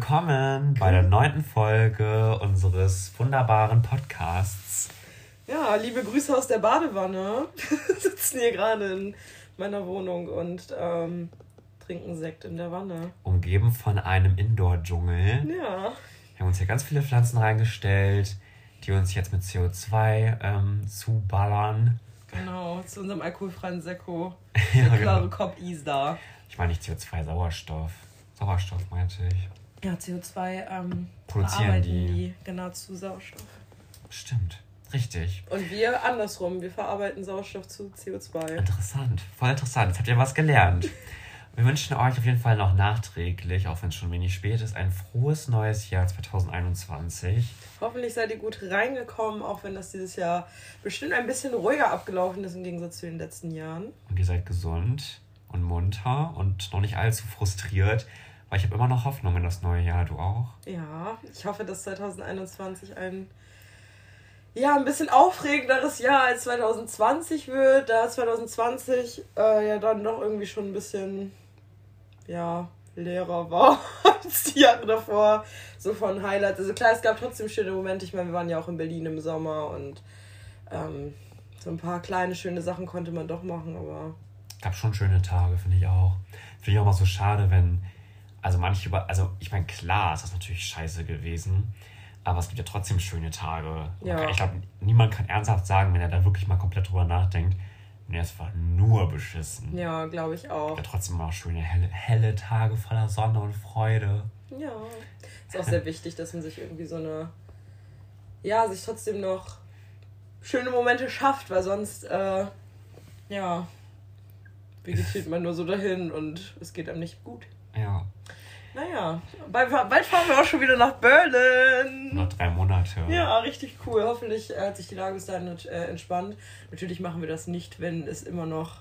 Willkommen bei der neunten Folge unseres wunderbaren Podcasts. Ja, liebe Grüße aus der Badewanne. Wir sitzen hier gerade in meiner Wohnung und ähm, trinken Sekt in der Wanne. Umgeben von einem Indoor-Dschungel. Ja. Wir haben uns hier ganz viele Pflanzen reingestellt, die uns jetzt mit CO2 ähm, zuballern. Genau, zu unserem alkoholfreien Sekko. Ja, Der klare genau. Kopf Isda. Ich meine nicht CO2, Sauerstoff. Sauerstoff meinte ich. Ja, CO2 ähm, Produzieren verarbeiten die. genau zu Sauerstoff. Stimmt. Richtig. Und wir andersrum, wir verarbeiten Sauerstoff zu CO2. Interessant. Voll interessant. Jetzt habt ihr was gelernt. Wir wünschen euch auf jeden Fall noch nachträglich, auch wenn es schon wenig spät ist, ein frohes neues Jahr 2021. Hoffentlich seid ihr gut reingekommen, auch wenn das dieses Jahr bestimmt ein bisschen ruhiger abgelaufen ist im Gegensatz zu den letzten Jahren. Und ihr seid gesund und munter und noch nicht allzu frustriert, weil ich habe immer noch Hoffnung in das neue Jahr. Du auch? Ja, ich hoffe, dass 2021 ein ja, ein bisschen aufregenderes Jahr als 2020 wird, da 2020 äh, ja dann doch irgendwie schon ein bisschen ja, leerer war als die Jahre davor. So von Highlights. Also klar, es gab trotzdem schöne Momente. Ich meine, wir waren ja auch in Berlin im Sommer und ähm, so ein paar kleine schöne Sachen konnte man doch machen, aber Gab schon schöne Tage, finde ich auch. Finde ich auch mal so schade, wenn. Also manche über. Also ich meine, klar, ist das natürlich scheiße gewesen. Aber es gibt ja trotzdem schöne Tage. Ja. Ich glaube, niemand kann ernsthaft sagen, wenn er da wirklich mal komplett drüber nachdenkt, nee, es war nur beschissen. ja, glaube ich auch. Ja, trotzdem mal schöne helle, helle Tage voller Sonne und Freude. Ja. Ist auch sehr wichtig, dass man sich irgendwie so eine. Ja, sich trotzdem noch schöne Momente schafft, weil sonst, äh, ja, vegetiert man nur so dahin und es geht einem nicht gut. Ja, Naja, bald, bald fahren wir auch schon wieder nach Berlin. nur drei Monate. Ja, richtig cool. Hoffentlich äh, hat sich die Lage bis dahin äh, entspannt. Natürlich machen wir das nicht, wenn es immer noch.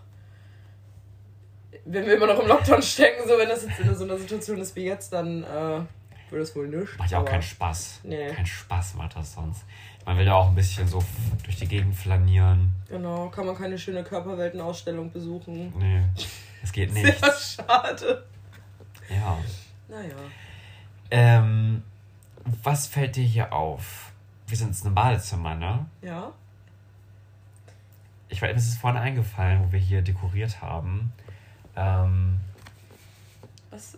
Wenn wir immer noch im Lockdown stecken, so wenn das jetzt in so einer Situation ist wie jetzt, dann äh, wird es wohl nicht. Macht ja auch keinen Spaß. Nee. Kein Spaß macht das sonst. Man will ja auch ein bisschen so durch die Gegend flanieren. Genau, kann man keine schöne Körperweltenausstellung besuchen. Nee, es geht Sehr nicht. schade. Ja. Naja. Ähm, was fällt dir hier auf? Wir sind in einem Badezimmer, ne? Ja. Ich weiß, mir ist es vorhin eingefallen, wo wir hier dekoriert haben. Ähm, Was?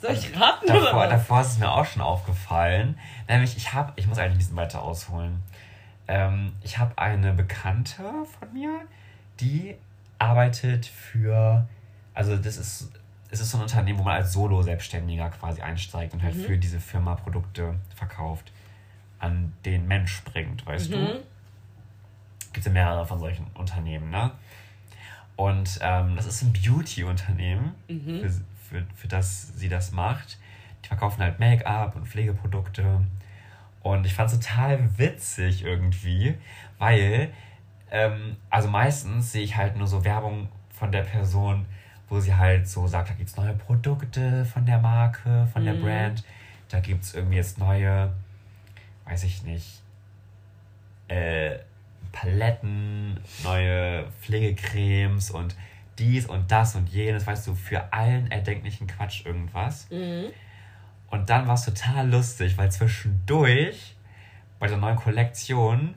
Soll ich raten davor, oder? was? davor ist es mir auch schon aufgefallen. Nämlich, ich habe, ich muss eigentlich ein bisschen weiter ausholen. Ähm, ich habe eine Bekannte von mir, die arbeitet für, also das ist, es ist so ein Unternehmen, wo man als Solo-Selbstständiger quasi einsteigt und halt Mhm. für diese Firma Produkte verkauft, an den Mensch bringt, weißt du? Mhm. gibt ja mehrere von solchen Unternehmen, ne? Und ähm, das ist ein Beauty-Unternehmen, Mhm. für, für, für das sie das macht. Die verkaufen halt Make-up und Pflegeprodukte. Und ich fand es total witzig irgendwie, weil, ähm, also meistens sehe ich halt nur so Werbung von der Person, wo sie halt so sagt, da gibt es neue Produkte von der Marke, von der Mhm. Brand. Da gibt es irgendwie jetzt neue, weiß ich nicht, äh, Paletten, neue Pflegecremes und dies und das und jenes, weißt du, für allen erdenklichen Quatsch irgendwas. Mhm. Und dann war es total lustig, weil zwischendurch bei der neuen Kollektion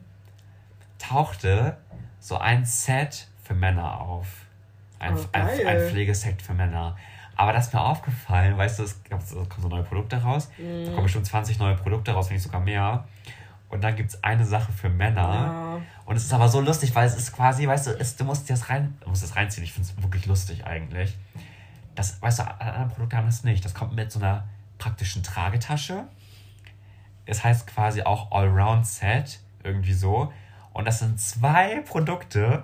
tauchte so ein Set für Männer auf. Ein, Oh, ein, ein Pflegeset für Männer. Aber das ist mir aufgefallen, weißt du, es es kommen so neue Produkte raus. Da kommen bestimmt 20 neue Produkte raus, wenn nicht sogar mehr. Und dann gibt es eine Sache für Männer. Ja. Und es ist aber so lustig, weil es ist quasi, weißt du, es, du musst das rein, musst das reinziehen. Ich finde es wirklich lustig eigentlich. Das, weißt du, alle anderen Produkte haben das nicht. Das kommt mit so einer praktischen Tragetasche. Es heißt quasi auch Allround-Set, irgendwie so. Und das sind zwei Produkte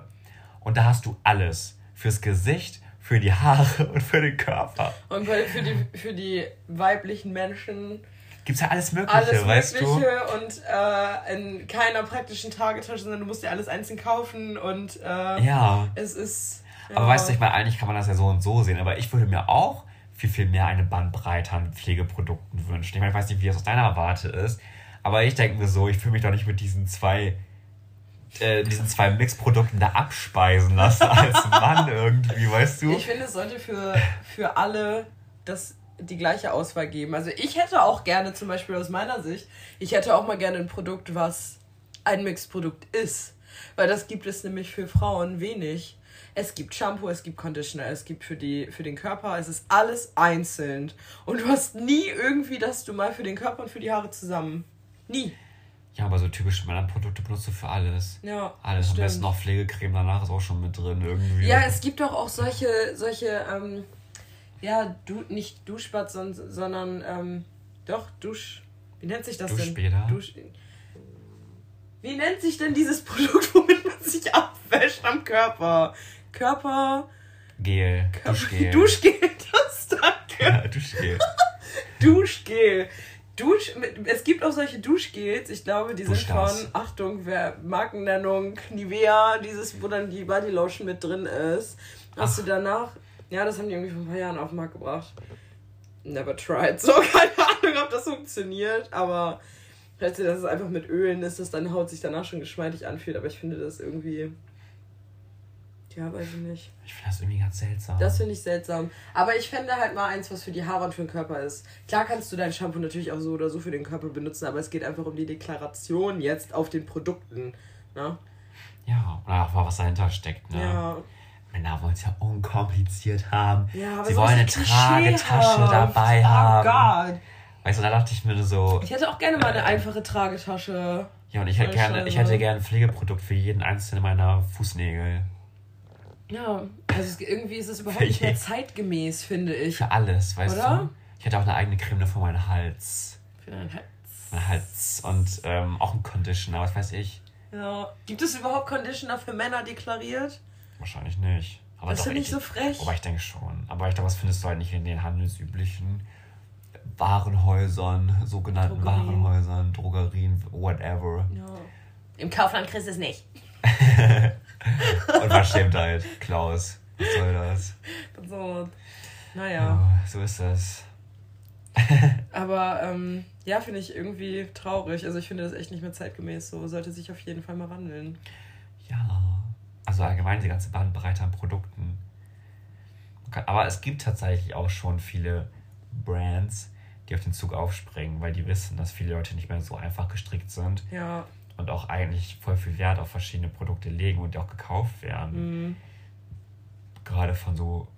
und da hast du alles. Fürs Gesicht, für die Haare und für den Körper. Und weil für die, für die weiblichen Menschen Gibt's ja alles Mögliche, alles weißt Mögliche du? und äh, in keiner praktischen Tragetasche, sondern du musst dir alles einzeln kaufen und äh, Ja. es ist. Aber weißt du, ich meine, eigentlich kann man das ja so und so sehen, aber ich würde mir auch viel, viel mehr eine Bandbreite an Pflegeprodukten wünschen. Ich meine, ich weiß nicht, wie das aus deiner Warte ist, aber ich denke mir so, ich fühle mich doch nicht mit diesen zwei, äh, diesen zwei Mixprodukten da abspeisen lassen als Mann irgendwie, weißt du? Ich finde, es sollte für, für alle das die gleiche Auswahl geben. Also ich hätte auch gerne, zum Beispiel aus meiner Sicht, ich hätte auch mal gerne ein Produkt, was ein Mixprodukt ist. Weil das gibt es nämlich für Frauen wenig. Es gibt Shampoo, es gibt Conditioner, es gibt für, die, für den Körper, es ist alles einzeln. Und du hast nie irgendwie, dass du mal für den Körper und für die Haare zusammen. Nie. Ja, aber so typische Männerprodukte benutzt du für alles. Ja. Alles. Am besten noch Pflegecreme danach ist auch schon mit drin irgendwie. Ja, es gibt doch auch solche, solche, ähm, ja, du, nicht Duschbad, son- sondern, ähm, doch, Dusch. Wie nennt sich das Duschbäder? denn? Dusch. Wie nennt sich denn dieses Produkt, womit man sich abwäscht am Körper? Körper. Gel. Duschgel. Duschgel, das danke. Ja, Duschgel. Duschgel. Dusch, es gibt auch solche Duschgels, ich glaube, die sind von, Achtung, wer Markennennung, Nivea, dieses, wo dann die Bodylotion mit drin ist. Hast du danach, ja, das haben die irgendwie vor ein paar Jahren auf den Markt gebracht. Never tried. So, keine Ahnung, ob das funktioniert, aber vielleicht, dass es einfach mit Ölen ist, dass deine Haut sich danach schon geschmeidig anfühlt, aber ich finde das irgendwie, ja, weiß ich nicht. Ich finde das irgendwie ganz seltsam. Das finde ich seltsam. Aber ich fände halt mal eins, was für die Haare und für den Körper ist. Klar kannst du dein Shampoo natürlich auch so oder so für den Körper benutzen, aber es geht einfach um die Deklaration jetzt auf den Produkten. Ne? ja, oder auch mal was dahinter steckt, ne? Ja. Männer wollen es ja unkompliziert haben. ja aber Sie wollen eine. Tragetasche dabei haben. Oh Gott. Weißt du, da dachte ich mir so, Ich hätte auch gerne mal eine einfache Tragetasche. ja, und ich hätte gerne, ich hätte gerne ein Pflegeprodukt für jeden einzelnen meiner Fußnägel. Ja, also irgendwie ist es überhaupt nicht mehr zeitgemäß, finde ich. Für alles, weißt Oder? du? Ich hätte auch eine eigene Creme für meinen Hals. Für dein Herz. Mein Hals und ähm, auch ein Conditioner, was weiß ich. Ja. Gibt es überhaupt Conditioner für Männer deklariert? Wahrscheinlich nicht. Aber Das finde ich so frech. Aber ich denke schon. Aber ich glaube, das findest du halt nicht in den handelsüblichen Warenhäusern, sogenannten Drogerien. Warenhäusern, Drogerien, whatever. Ja. Im Kaufland kriegst du es nicht. Unverschämtheit, Klaus. Was soll das? So. Naja. Ja, so ist das. Aber ähm, ja, finde ich irgendwie traurig. Also ich finde das echt nicht mehr zeitgemäß so. Sollte sich auf jeden Fall mal wandeln. Ja. Also allgemein die ganze Bandbreite an Produkten. Aber es gibt tatsächlich auch schon viele Brands, die auf den Zug aufspringen, weil die wissen, dass viele Leute nicht mehr so einfach gestrickt sind Ja. Und auch eigentlich voll viel Wert auf verschiedene Produkte legen und die auch gekauft werden. Mhm. Gerade von so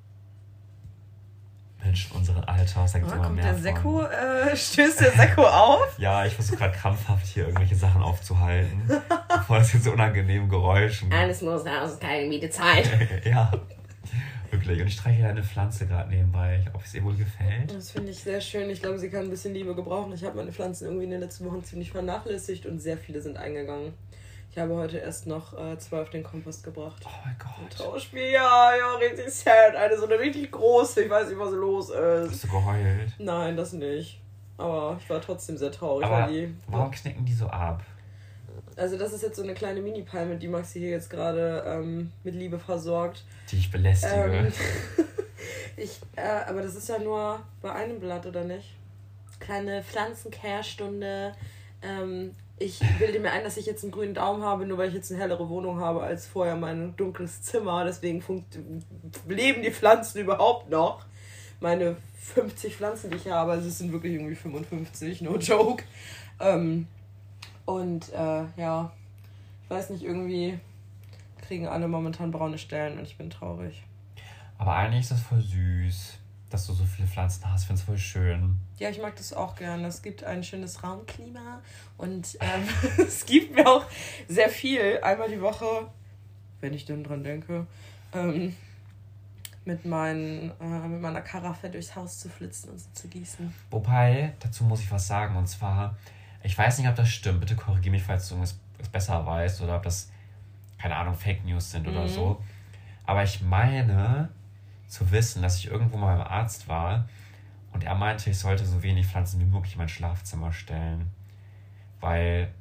Menschen unseren Alters, da gibt es Ah, immer kommt mehr der. Sekko, äh, stößt der Sekko auf? Ja, ich versuche gerade krampfhaft hier irgendwelche Sachen aufzuhalten, bevor es jetzt so unangenehmen Geräuschen Alles muss raus, keine Miete Zeit. ja, wirklich. Und ich streiche eine Pflanze gerade nebenbei. Hoffe, es ihr wohl gefällt. Das finde ich sehr schön. Ich glaube, sie kann ein bisschen Liebe gebrauchen. Ich habe meine Pflanzen irgendwie in den letzten Wochen ziemlich vernachlässigt und sehr viele sind eingegangen. Ich habe heute erst noch äh, zwei auf den Kompost gebracht. Oh mein Ein Gott. Trauerspiel, ja, ja, richtig sad. Eine so eine richtig große, ich weiß nicht, was los ist. Hast du geheult? Nein, das nicht. Aber ich war trotzdem sehr traurig, Aber warum knicken die so ab? Also, das ist jetzt so eine kleine Mini-Palme, die Maxi hier jetzt gerade ähm, mit Liebe versorgt. Die ich belästige. Ähm, ich, äh, aber das ist ja nur bei einem Blatt, oder nicht? Kleine Pflanzencare-Stunde. Ähm, ich bilde mir ein, dass ich jetzt einen grünen Daumen habe, nur weil ich jetzt eine hellere Wohnung habe als vorher mein dunkles Zimmer. Deswegen leben die Pflanzen überhaupt noch. Meine 50 Pflanzen, die ich habe, also es sind wirklich irgendwie 55, no joke. Ähm, und äh, ja, ich weiß nicht, irgendwie kriegen alle momentan braune Stellen und ich bin traurig. Aber eigentlich ist das voll süß, dass du so viele Pflanzen hast. Ich finde es voll schön. Ja, ich mag das auch gerne. Es gibt ein schönes Raumklima und ähm, es gibt mir auch sehr viel. Einmal die Woche, wenn ich denn dran denke, ähm, mit, meinen, äh, mit meiner Karaffe durchs Haus zu flitzen und sie zu gießen. Wobei, dazu muss ich was sagen. Und zwar, ich weiß nicht, ob das stimmt. Bitte korrigiere mich, falls du was besser weißt oder ob das, keine Ahnung, Fake News sind oder Mhm. so. Aber ich meine zu wissen, dass ich irgendwo mal beim Arzt war und er meinte, ich sollte so wenig Pflanzen wie möglich in mein Schlafzimmer stellen. Weil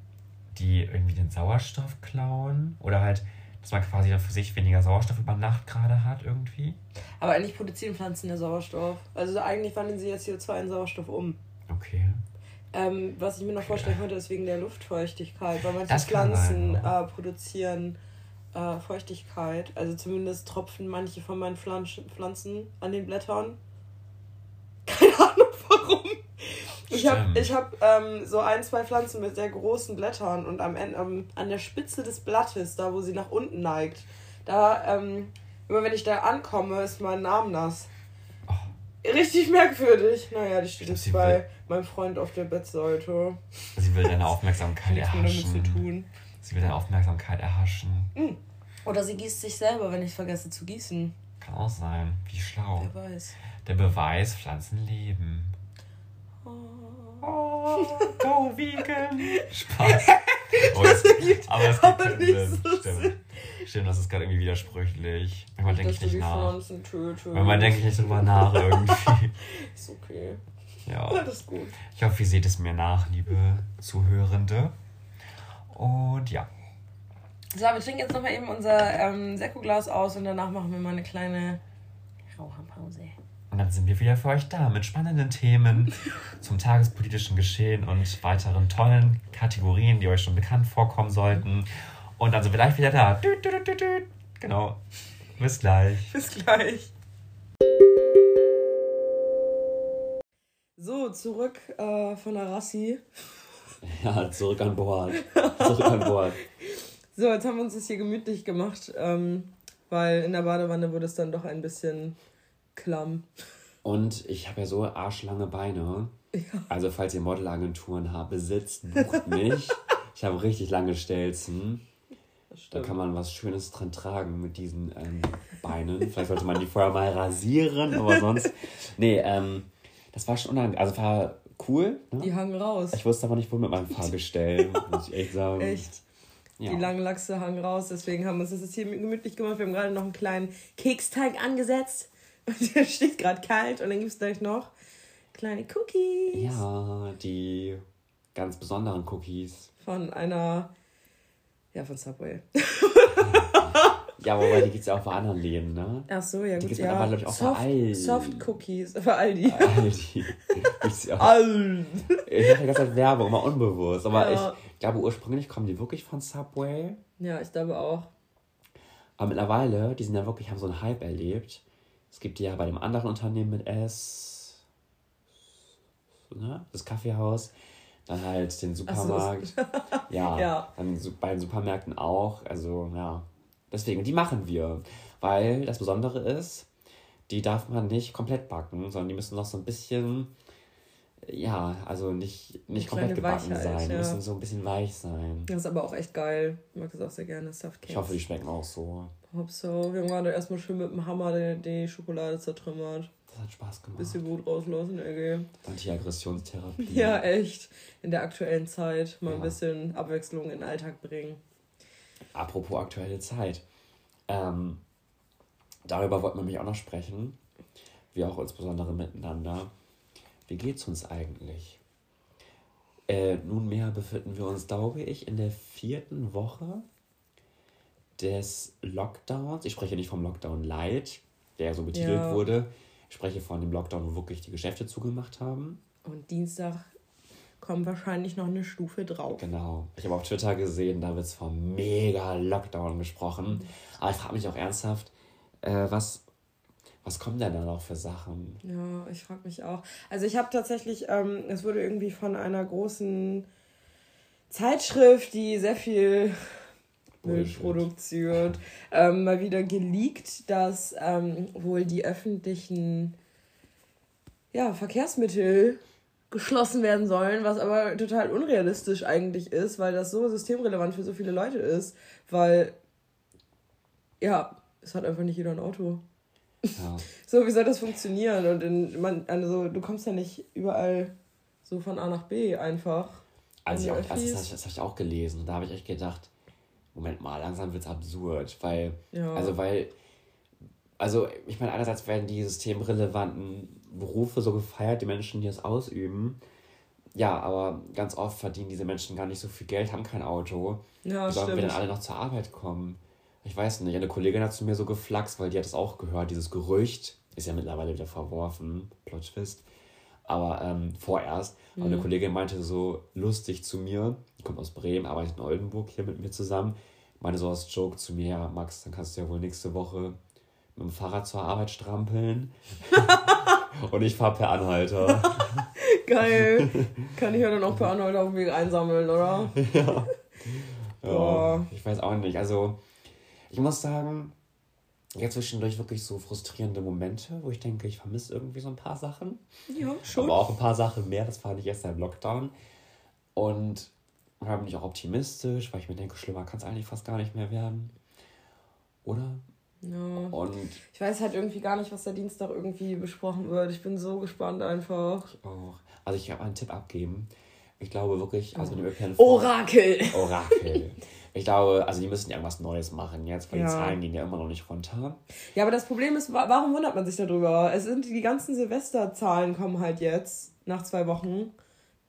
die irgendwie den Sauerstoff klauen oder halt, dass man quasi dann für sich weniger Sauerstoff über Nacht gerade hat irgendwie. Aber eigentlich produzieren Pflanzen ja Sauerstoff. Also eigentlich wandeln sie jetzt CO2 in Sauerstoff um. Okay. Ähm, was ich mir noch vorstellen könnte, ist wegen der Luftfeuchtigkeit, weil manche Pflanzen sein, äh, produzieren äh, Feuchtigkeit. Also zumindest tropfen manche von meinen Pflanzen, Pflanzen an den Blättern. Keine Ahnung. Ich habe ich hab, ähm, so ein, zwei Pflanzen mit sehr großen Blättern und am Ende, ähm, an der Spitze des Blattes, da wo sie nach unten neigt, da, ähm, immer wenn ich da ankomme, ist mein Name nass. Richtig merkwürdig. Naja, die steht jetzt bei will, meinem Freund auf der Bettseite. Sie will deine Aufmerksamkeit erhaschen. Damit zu tun. Sie will deine Aufmerksamkeit erhaschen. Mhm. Oder sie gießt sich selber, wenn ich vergesse zu gießen. Kann auch sein. Wie schlau. Wer weiß. Der Beweis, Pflanzen leben. Oh. Oh, go vegan. Spaß. Oh, es, aber es gibt keinen Sinn. So Stimmt. Stimmt, das ist gerade irgendwie widersprüchlich. Manchmal denke ich nicht nach. Manchmal denke ich nicht drüber nach irgendwie. ist okay. Ja. Das ist gut. Ich hoffe, ihr seht es mir nach, liebe Zuhörende. Und ja. So, wir trinken jetzt nochmal eben unser ähm, Sekko-Glas aus und danach machen wir mal eine kleine Raucherpause. Und dann sind wir wieder für euch da mit spannenden Themen zum tagespolitischen Geschehen und weiteren tollen Kategorien, die euch schon bekannt vorkommen sollten. Und dann sind wir gleich wieder da. Genau. Bis gleich. Bis gleich. So, zurück äh, von der Rassi. Ja, zurück an Bord. Zurück an Bord. So, jetzt haben wir uns das hier gemütlich gemacht, ähm, weil in der Badewanne wurde es dann doch ein bisschen klamm. Und ich habe ja so arschlange Beine. Ja. Also, falls ihr Modelagenturen habt, besitzt, bucht mich. ich habe richtig lange Stelzen. Da kann man was Schönes dran tragen mit diesen ähm, Beinen. Vielleicht sollte man die vorher mal rasieren, aber sonst. Nee, ähm, das war schon unangenehm. Also war cool. Ne? Die hangen raus. Ich wusste aber nicht, wo mit meinem Fahrgestell, muss ich echt sagen. Echt? Ja. Die langen Lachse hangen raus, deswegen haben wir uns das jetzt hier gemütlich gemacht. Wir haben gerade noch einen kleinen Keksteig angesetzt. Und der steht gerade kalt und dann gibt es gleich noch kleine Cookies. Ja, die ganz besonderen Cookies. Von einer, ja, von Subway. Ja, wobei die gibt es ja auch bei anderen Läden, ne? Ach so, ja, gut. Die gibt es ja. aber, glaube ich, auch Soft, bei Aldi. Soft Cookies, bei Aldi. Aldi. Gibt's ja Aldi. Ich mache die ganze Zeit Werbung, immer unbewusst. Aber ja. ich glaube, ursprünglich kommen die wirklich von Subway. Ja, ich glaube auch. Aber mittlerweile, die sind ja wirklich, haben so einen Hype erlebt. Es gibt die ja bei dem anderen Unternehmen mit S, ne? das Kaffeehaus, dann halt den Supermarkt. So. ja, ja, dann bei den Supermärkten auch. Also, ja. Deswegen, die machen wir. Weil das Besondere ist, die darf man nicht komplett backen, sondern die müssen noch so ein bisschen, ja, also nicht, nicht komplett gebacken Weichheit, sein. Die ja. müssen so ein bisschen weich sein. Das ist aber auch echt geil. Ich mag das auch sehr gerne, Softcakes. Ich hoffe, die schmecken auch so. Hopp so. Wir haben gerade erstmal schön mit dem Hammer die, die Schokolade zertrümmert. Das hat Spaß gemacht. Bisschen gut rauslassen, Ege. Anti-Aggressionstherapie. Ja, echt. In der aktuellen Zeit mal ja. ein bisschen Abwechslung in den Alltag bringen. Apropos aktuelle Zeit. Ähm, darüber wollten wir mich auch noch sprechen. Wir auch insbesondere miteinander. Wie geht's uns eigentlich? Äh, nunmehr befinden wir uns, glaube ich, in der vierten Woche des Lockdowns. Ich spreche nicht vom Lockdown Light, der so betitelt ja. wurde. Ich spreche von dem Lockdown, wo wirklich die Geschäfte zugemacht haben. Und Dienstag kommt wahrscheinlich noch eine Stufe drauf. Genau. Ich habe auf Twitter gesehen, da wird es vom mega Lockdown gesprochen. Aber ich frage mich auch ernsthaft, äh, was, was kommen denn da noch für Sachen? Ja, ich frage mich auch. Also ich habe tatsächlich, ähm, es wurde irgendwie von einer großen Zeitschrift, die sehr viel Müll produziert, ähm, mal wieder geleakt, dass ähm, wohl die öffentlichen ja, Verkehrsmittel geschlossen werden sollen, was aber total unrealistisch eigentlich ist, weil das so systemrelevant für so viele Leute ist, weil ja, es hat einfach nicht jeder ein Auto. Ja. so, wie soll das funktionieren? Und in, man, also du kommst ja nicht überall so von A nach B einfach. Also, ich auch, also das, das habe ich auch gelesen und da habe ich echt gedacht, Moment mal, langsam wird es absurd, weil, ja. also weil, also ich meine, einerseits werden die systemrelevanten Berufe so gefeiert, die Menschen, die es ausüben. Ja, aber ganz oft verdienen diese Menschen gar nicht so viel Geld, haben kein Auto. Ja, Wie sollen wir dann alle noch zur Arbeit kommen? Ich weiß nicht. Eine Kollegin hat zu mir so geflaxt, weil die hat es auch gehört, dieses Gerücht. Ist ja mittlerweile wieder verworfen. Plot Twist. Aber ähm, vorerst. Mhm. Und eine Kollegin meinte so lustig zu mir, die kommt aus Bremen, arbeitet in Oldenburg hier mit mir zusammen, meinte so als Joke zu mir, ja, Max, dann kannst du ja wohl nächste Woche mit dem Fahrrad zur Arbeit strampeln. Und ich fahre per Anhalter. Geil. Kann ich ja dann auch per Anhalt auf dem Weg einsammeln, oder? Ja. ja. Ich weiß auch nicht. Also, ich muss sagen, jetzt zwischendurch wirklich so frustrierende Momente, wo ich denke, ich vermisse irgendwie so ein paar Sachen. Ja, schon. Aber auch ein paar Sachen mehr, das fand ich erst im Lockdown. Und da bin ich auch optimistisch, weil ich mir denke, schlimmer kann es eigentlich fast gar nicht mehr werden. Oder? Ja. Und ich weiß halt irgendwie gar nicht, was der Dienstag irgendwie besprochen wird. Ich bin so gespannt einfach. Ich auch. Also ich habe einen Tipp abgeben. Ich glaube wirklich, also mit ÖPNV. Orakel! Orakel. Ich glaube, also die müssen irgendwas Neues machen jetzt, weil ja. die Zahlen gehen ja immer noch nicht runter. Ja, aber das Problem ist, warum wundert man sich darüber? Es sind die ganzen Silvesterzahlen kommen halt jetzt nach zwei Wochen.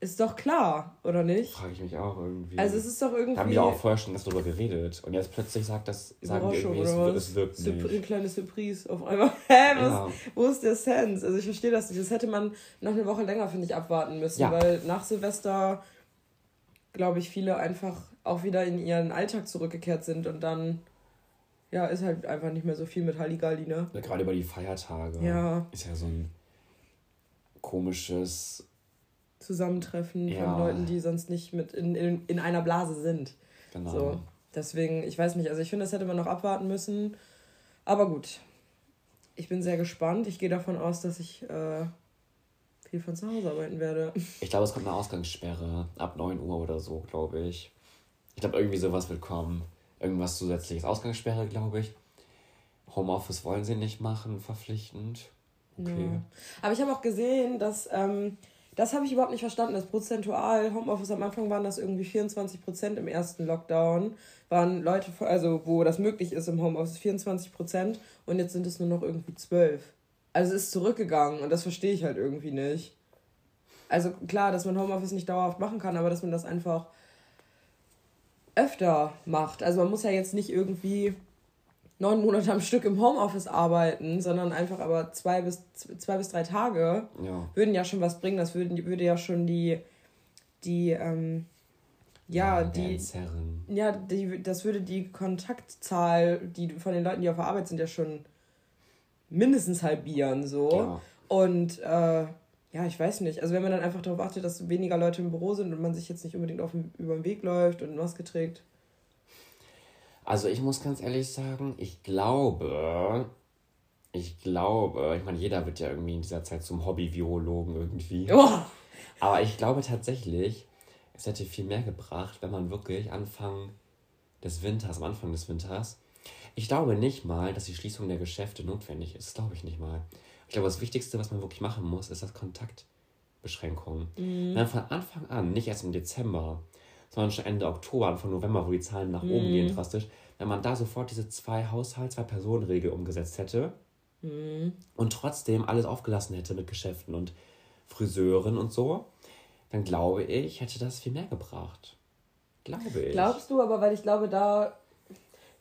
Ist doch klar, oder nicht? Frage ich mich auch irgendwie. Also es ist doch irgendwie. Haben wir auch vorher schon darüber geredet. Und jetzt plötzlich sagt das, sagen die irgendwie, es, es wirkt nicht. Ein kleines Surprise auf einmal. Hä, was, ja. wo ist der Sense? Also ich verstehe das nicht. Das hätte man noch eine Woche länger, finde ich, abwarten müssen. Ja. Weil nach Silvester, glaube ich, viele einfach auch wieder in ihren Alltag zurückgekehrt sind und dann ja, ist halt einfach nicht mehr so viel mit Halligalli, ne? Ja, gerade über die Feiertage. Ja. Ist ja so ein komisches Zusammentreffen ja. von Leuten, die sonst nicht mit in, in, in einer Blase sind. Genau. So. Deswegen, ich weiß nicht, also ich finde, das hätte man noch abwarten müssen. Aber gut. Ich bin sehr gespannt. Ich gehe davon aus, dass ich äh, viel von zu Hause arbeiten werde. Ich glaube, es kommt eine Ausgangssperre ab 9 Uhr oder so, glaube ich. Ich glaube, irgendwie sowas wird kommen. Irgendwas zusätzliches. Ausgangssperre, glaube ich. Homeoffice wollen sie nicht machen, verpflichtend. Okay. Ja. Aber ich habe auch gesehen, dass ähm, das habe ich überhaupt nicht verstanden. Das prozentual Homeoffice am Anfang waren das irgendwie 24 Prozent im ersten Lockdown. Waren Leute, also wo das möglich ist im Homeoffice, 24 Prozent. Und jetzt sind es nur noch irgendwie 12. Also es ist zurückgegangen und das verstehe ich halt irgendwie nicht. Also klar, dass man Homeoffice nicht dauerhaft machen kann, aber dass man das einfach öfter macht. Also man muss ja jetzt nicht irgendwie neun Monate am Stück im Homeoffice arbeiten, sondern einfach aber zwei bis, zwei bis drei Tage ja. würden ja schon was bringen. Das würden, würde ja schon die, die, ähm, ja, ja die, ja, die, das würde die Kontaktzahl, die von den Leuten, die auf der Arbeit sind, ja schon mindestens halbieren, so. Ja. Und, äh, ja, ich weiß nicht. Also wenn man dann einfach darauf achtet, dass weniger Leute im Büro sind und man sich jetzt nicht unbedingt auf über den Weg läuft und Maske trägt, also ich muss ganz ehrlich sagen, ich glaube, ich glaube, ich meine, jeder wird ja irgendwie in dieser Zeit zum Hobby-Virologen irgendwie. Oh. Aber ich glaube tatsächlich, es hätte viel mehr gebracht, wenn man wirklich Anfang des Winters, am Anfang des Winters, ich glaube nicht mal, dass die Schließung der Geschäfte notwendig ist. Das glaube ich nicht mal. Ich glaube, das Wichtigste, was man wirklich machen muss, ist das Kontaktbeschränkung. Mhm. Wenn man von Anfang an, nicht erst im Dezember, sondern schon Ende Oktober, Anfang November, wo die Zahlen nach oben gehen mhm. drastisch, wenn man da sofort diese zwei Haushalt, zwei Personen-Regel umgesetzt hätte mhm. und trotzdem alles aufgelassen hätte mit Geschäften und Friseuren und so, dann glaube ich, hätte das viel mehr gebracht. Glaube ich. Glaubst du, aber weil ich glaube, da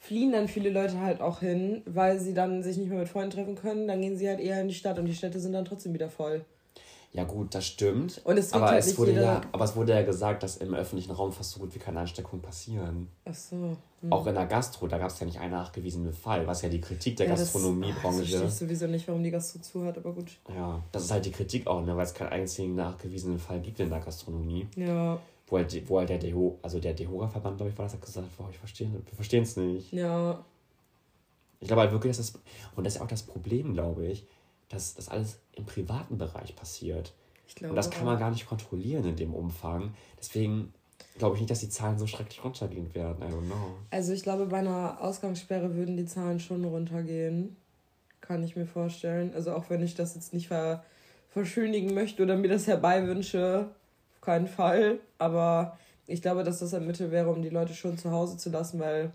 fliehen dann viele Leute halt auch hin, weil sie dann sich nicht mehr mit Freunden treffen können, dann gehen sie halt eher in die Stadt und die Städte sind dann trotzdem wieder voll. Ja gut, das stimmt. Und es aber, halt es wurde ja, aber es wurde ja gesagt, dass im öffentlichen Raum fast so gut wie keine Ansteckungen passieren. Ach so. Hm. Auch in der Gastro, da gab es ja nicht einen nachgewiesenen Fall, was ja die Kritik der ja, Gastronomiebranche. Ich verstehe sowieso nicht, warum die Gastro zu hat, aber gut. Ja, das ist halt die Kritik auch, ne, weil es keinen einzigen nachgewiesenen Fall gibt in der Gastronomie. Ja. Wo halt, wo halt der DEHO, also der DEHOGA-Verband, glaube ich, war das, hat gesagt, boah, ich verstehe, wir verstehen es nicht. Ja. Ich glaube halt wirklich, dass das, und das ist auch das Problem, glaube ich, dass das alles im privaten Bereich passiert. Glaube, und das kann man gar nicht kontrollieren in dem Umfang. Deswegen glaube ich nicht, dass die Zahlen so schrecklich runtergehen werden. I don't know. Also ich glaube, bei einer Ausgangssperre würden die Zahlen schon runtergehen. Kann ich mir vorstellen. Also auch wenn ich das jetzt nicht ver verschönigen möchte oder mir das herbeiwünsche, keinen Fall. Aber ich glaube, dass das ein Mittel wäre, um die Leute schon zu Hause zu lassen, weil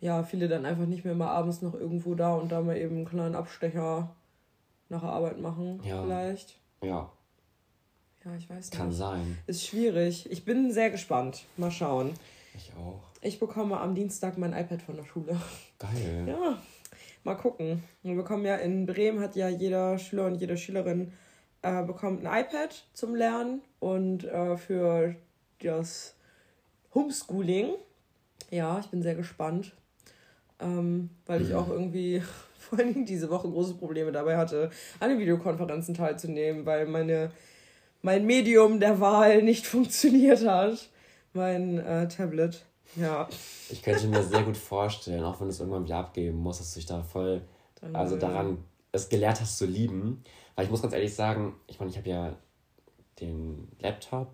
ja, viele dann einfach nicht mehr mal abends noch irgendwo da und da mal eben einen kleinen Abstecher nach der Arbeit machen, ja. vielleicht. Ja. Ja, ich weiß nicht. Kann sein. Ist schwierig. Ich bin sehr gespannt. Mal schauen. Ich auch. Ich bekomme am Dienstag mein iPad von der Schule. Geil. Ja. Mal gucken. Wir bekommen ja in Bremen hat ja jeder Schüler und jede Schülerin äh, bekommt ein iPad zum Lernen und äh, für das Homeschooling. Ja, ich bin sehr gespannt. Ähm, weil ich mhm. auch irgendwie vor allem diese Woche große Probleme dabei hatte, an den Videokonferenzen teilzunehmen, weil meine mein Medium der Wahl nicht funktioniert hat. Mein äh, Tablet. Ja. Ich könnte mir sehr gut vorstellen, auch wenn du es irgendwann wieder abgeben musst, dass du dich da voll, also äh, daran es gelehrt hast zu lieben. Weil ich muss ganz ehrlich sagen, ich meine, ich habe ja den Laptop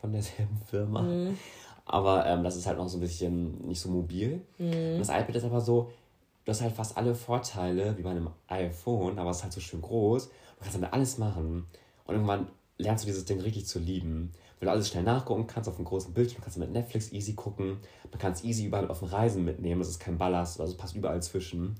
von derselben Firma. Mhm. Aber ähm, das ist halt noch so ein bisschen nicht so mobil. Mhm. Und das iPad ist aber so, du hast halt fast alle Vorteile wie bei einem iPhone, aber es ist halt so schön groß. Du kannst damit alles machen. Und irgendwann lernst du dieses Ding richtig zu lieben. Weil du alles schnell nachgucken kannst auf einem großen Bildschirm, kannst du mit Netflix easy gucken. Man kann es easy überall auf den Reisen mitnehmen. Das ist kein Ballast, also passt überall zwischen.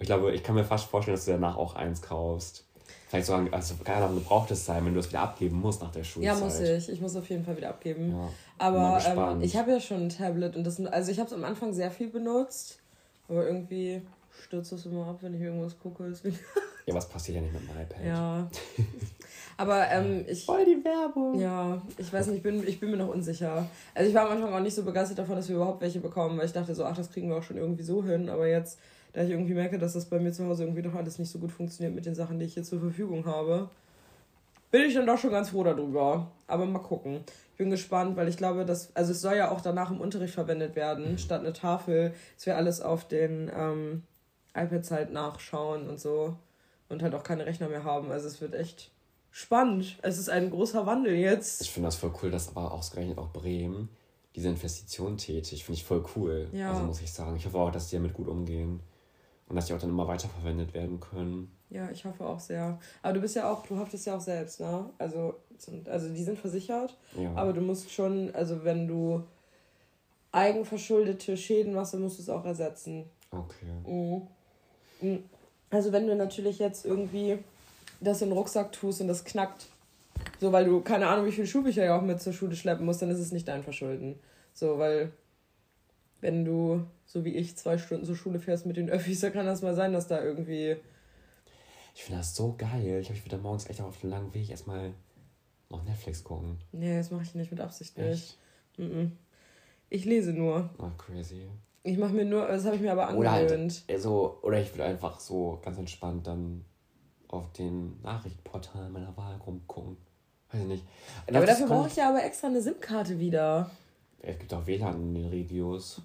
Ich glaube, ich kann mir fast vorstellen, dass du danach auch eins kaufst. Vielleicht sogar, also keine Ahnung, gebraucht es sein, wenn du es wieder abgeben musst nach der Schulzeit. Ja, muss ich. Ich muss auf jeden Fall wieder abgeben. Ja, Aber ähm, ich habe ja schon ein Tablet und das, also ich habe es am Anfang sehr viel benutzt, aber irgendwie stürzt es immer ab, wenn ich irgendwas gucke. Ja, was passiert ja nicht mit dem iPad? Ja. Aber ähm, ich. Voll die Werbung. Ja, ich weiß nicht, ich bin, ich bin mir noch unsicher. Also ich war am Anfang auch nicht so begeistert davon, dass wir überhaupt welche bekommen, weil ich dachte so, ach, das kriegen wir auch schon irgendwie so hin. Aber jetzt, da ich irgendwie merke, dass das bei mir zu Hause irgendwie doch alles nicht so gut funktioniert mit den Sachen, die ich hier zur Verfügung habe, bin ich dann doch schon ganz froh darüber. Aber mal gucken. Ich bin gespannt, weil ich glaube, dass, also es soll ja auch danach im Unterricht verwendet werden, statt eine Tafel, dass wir alles auf den ähm, iPads halt nachschauen und so und halt auch keine Rechner mehr haben. Also es wird echt spannend. Es ist ein großer Wandel jetzt. Ich finde das voll cool, dass aber ausgerechnet auch Bremen diese Investition tätigt. Finde ich voll cool. Ja. Also muss ich sagen. Ich hoffe auch, dass die damit gut umgehen. Und dass die auch dann immer weiterverwendet werden können. Ja, ich hoffe auch sehr. Aber du bist ja auch, du haftest ja auch selbst, ne? Also, sind, also die sind versichert, Ja. aber du musst schon, also wenn du eigenverschuldete Schäden machst, dann musst du es auch ersetzen. Okay. Mhm. Mhm. Also wenn du natürlich jetzt irgendwie das in den Rucksack tust und das knackt, so weil du keine Ahnung, wie viele Schulbücher ja auch mit zur Schule schleppen musst, dann ist es nicht dein Verschulden. So, weil wenn du, so wie ich, zwei Stunden zur Schule fährst mit den Öffis, dann kann das mal sein, dass da irgendwie Ich finde das so geil. Ich habe wieder morgens echt auf dem langen Weg erstmal noch Netflix gucken. Nee, das mache ich nicht mit Absicht nicht. Echt? Mhm. Ich lese nur. Ach, crazy. Ich mache mir nur, das habe ich mir aber Oder halt, angewöhnt. also, oder ich will einfach so ganz entspannt dann auf den Nachrichtenportalen meiner Wahl rumgucken. Weiß ich nicht. Aber dafür brauche ich ja aber extra eine SIM-Karte wieder. Es gibt auch WLAN in den Regios.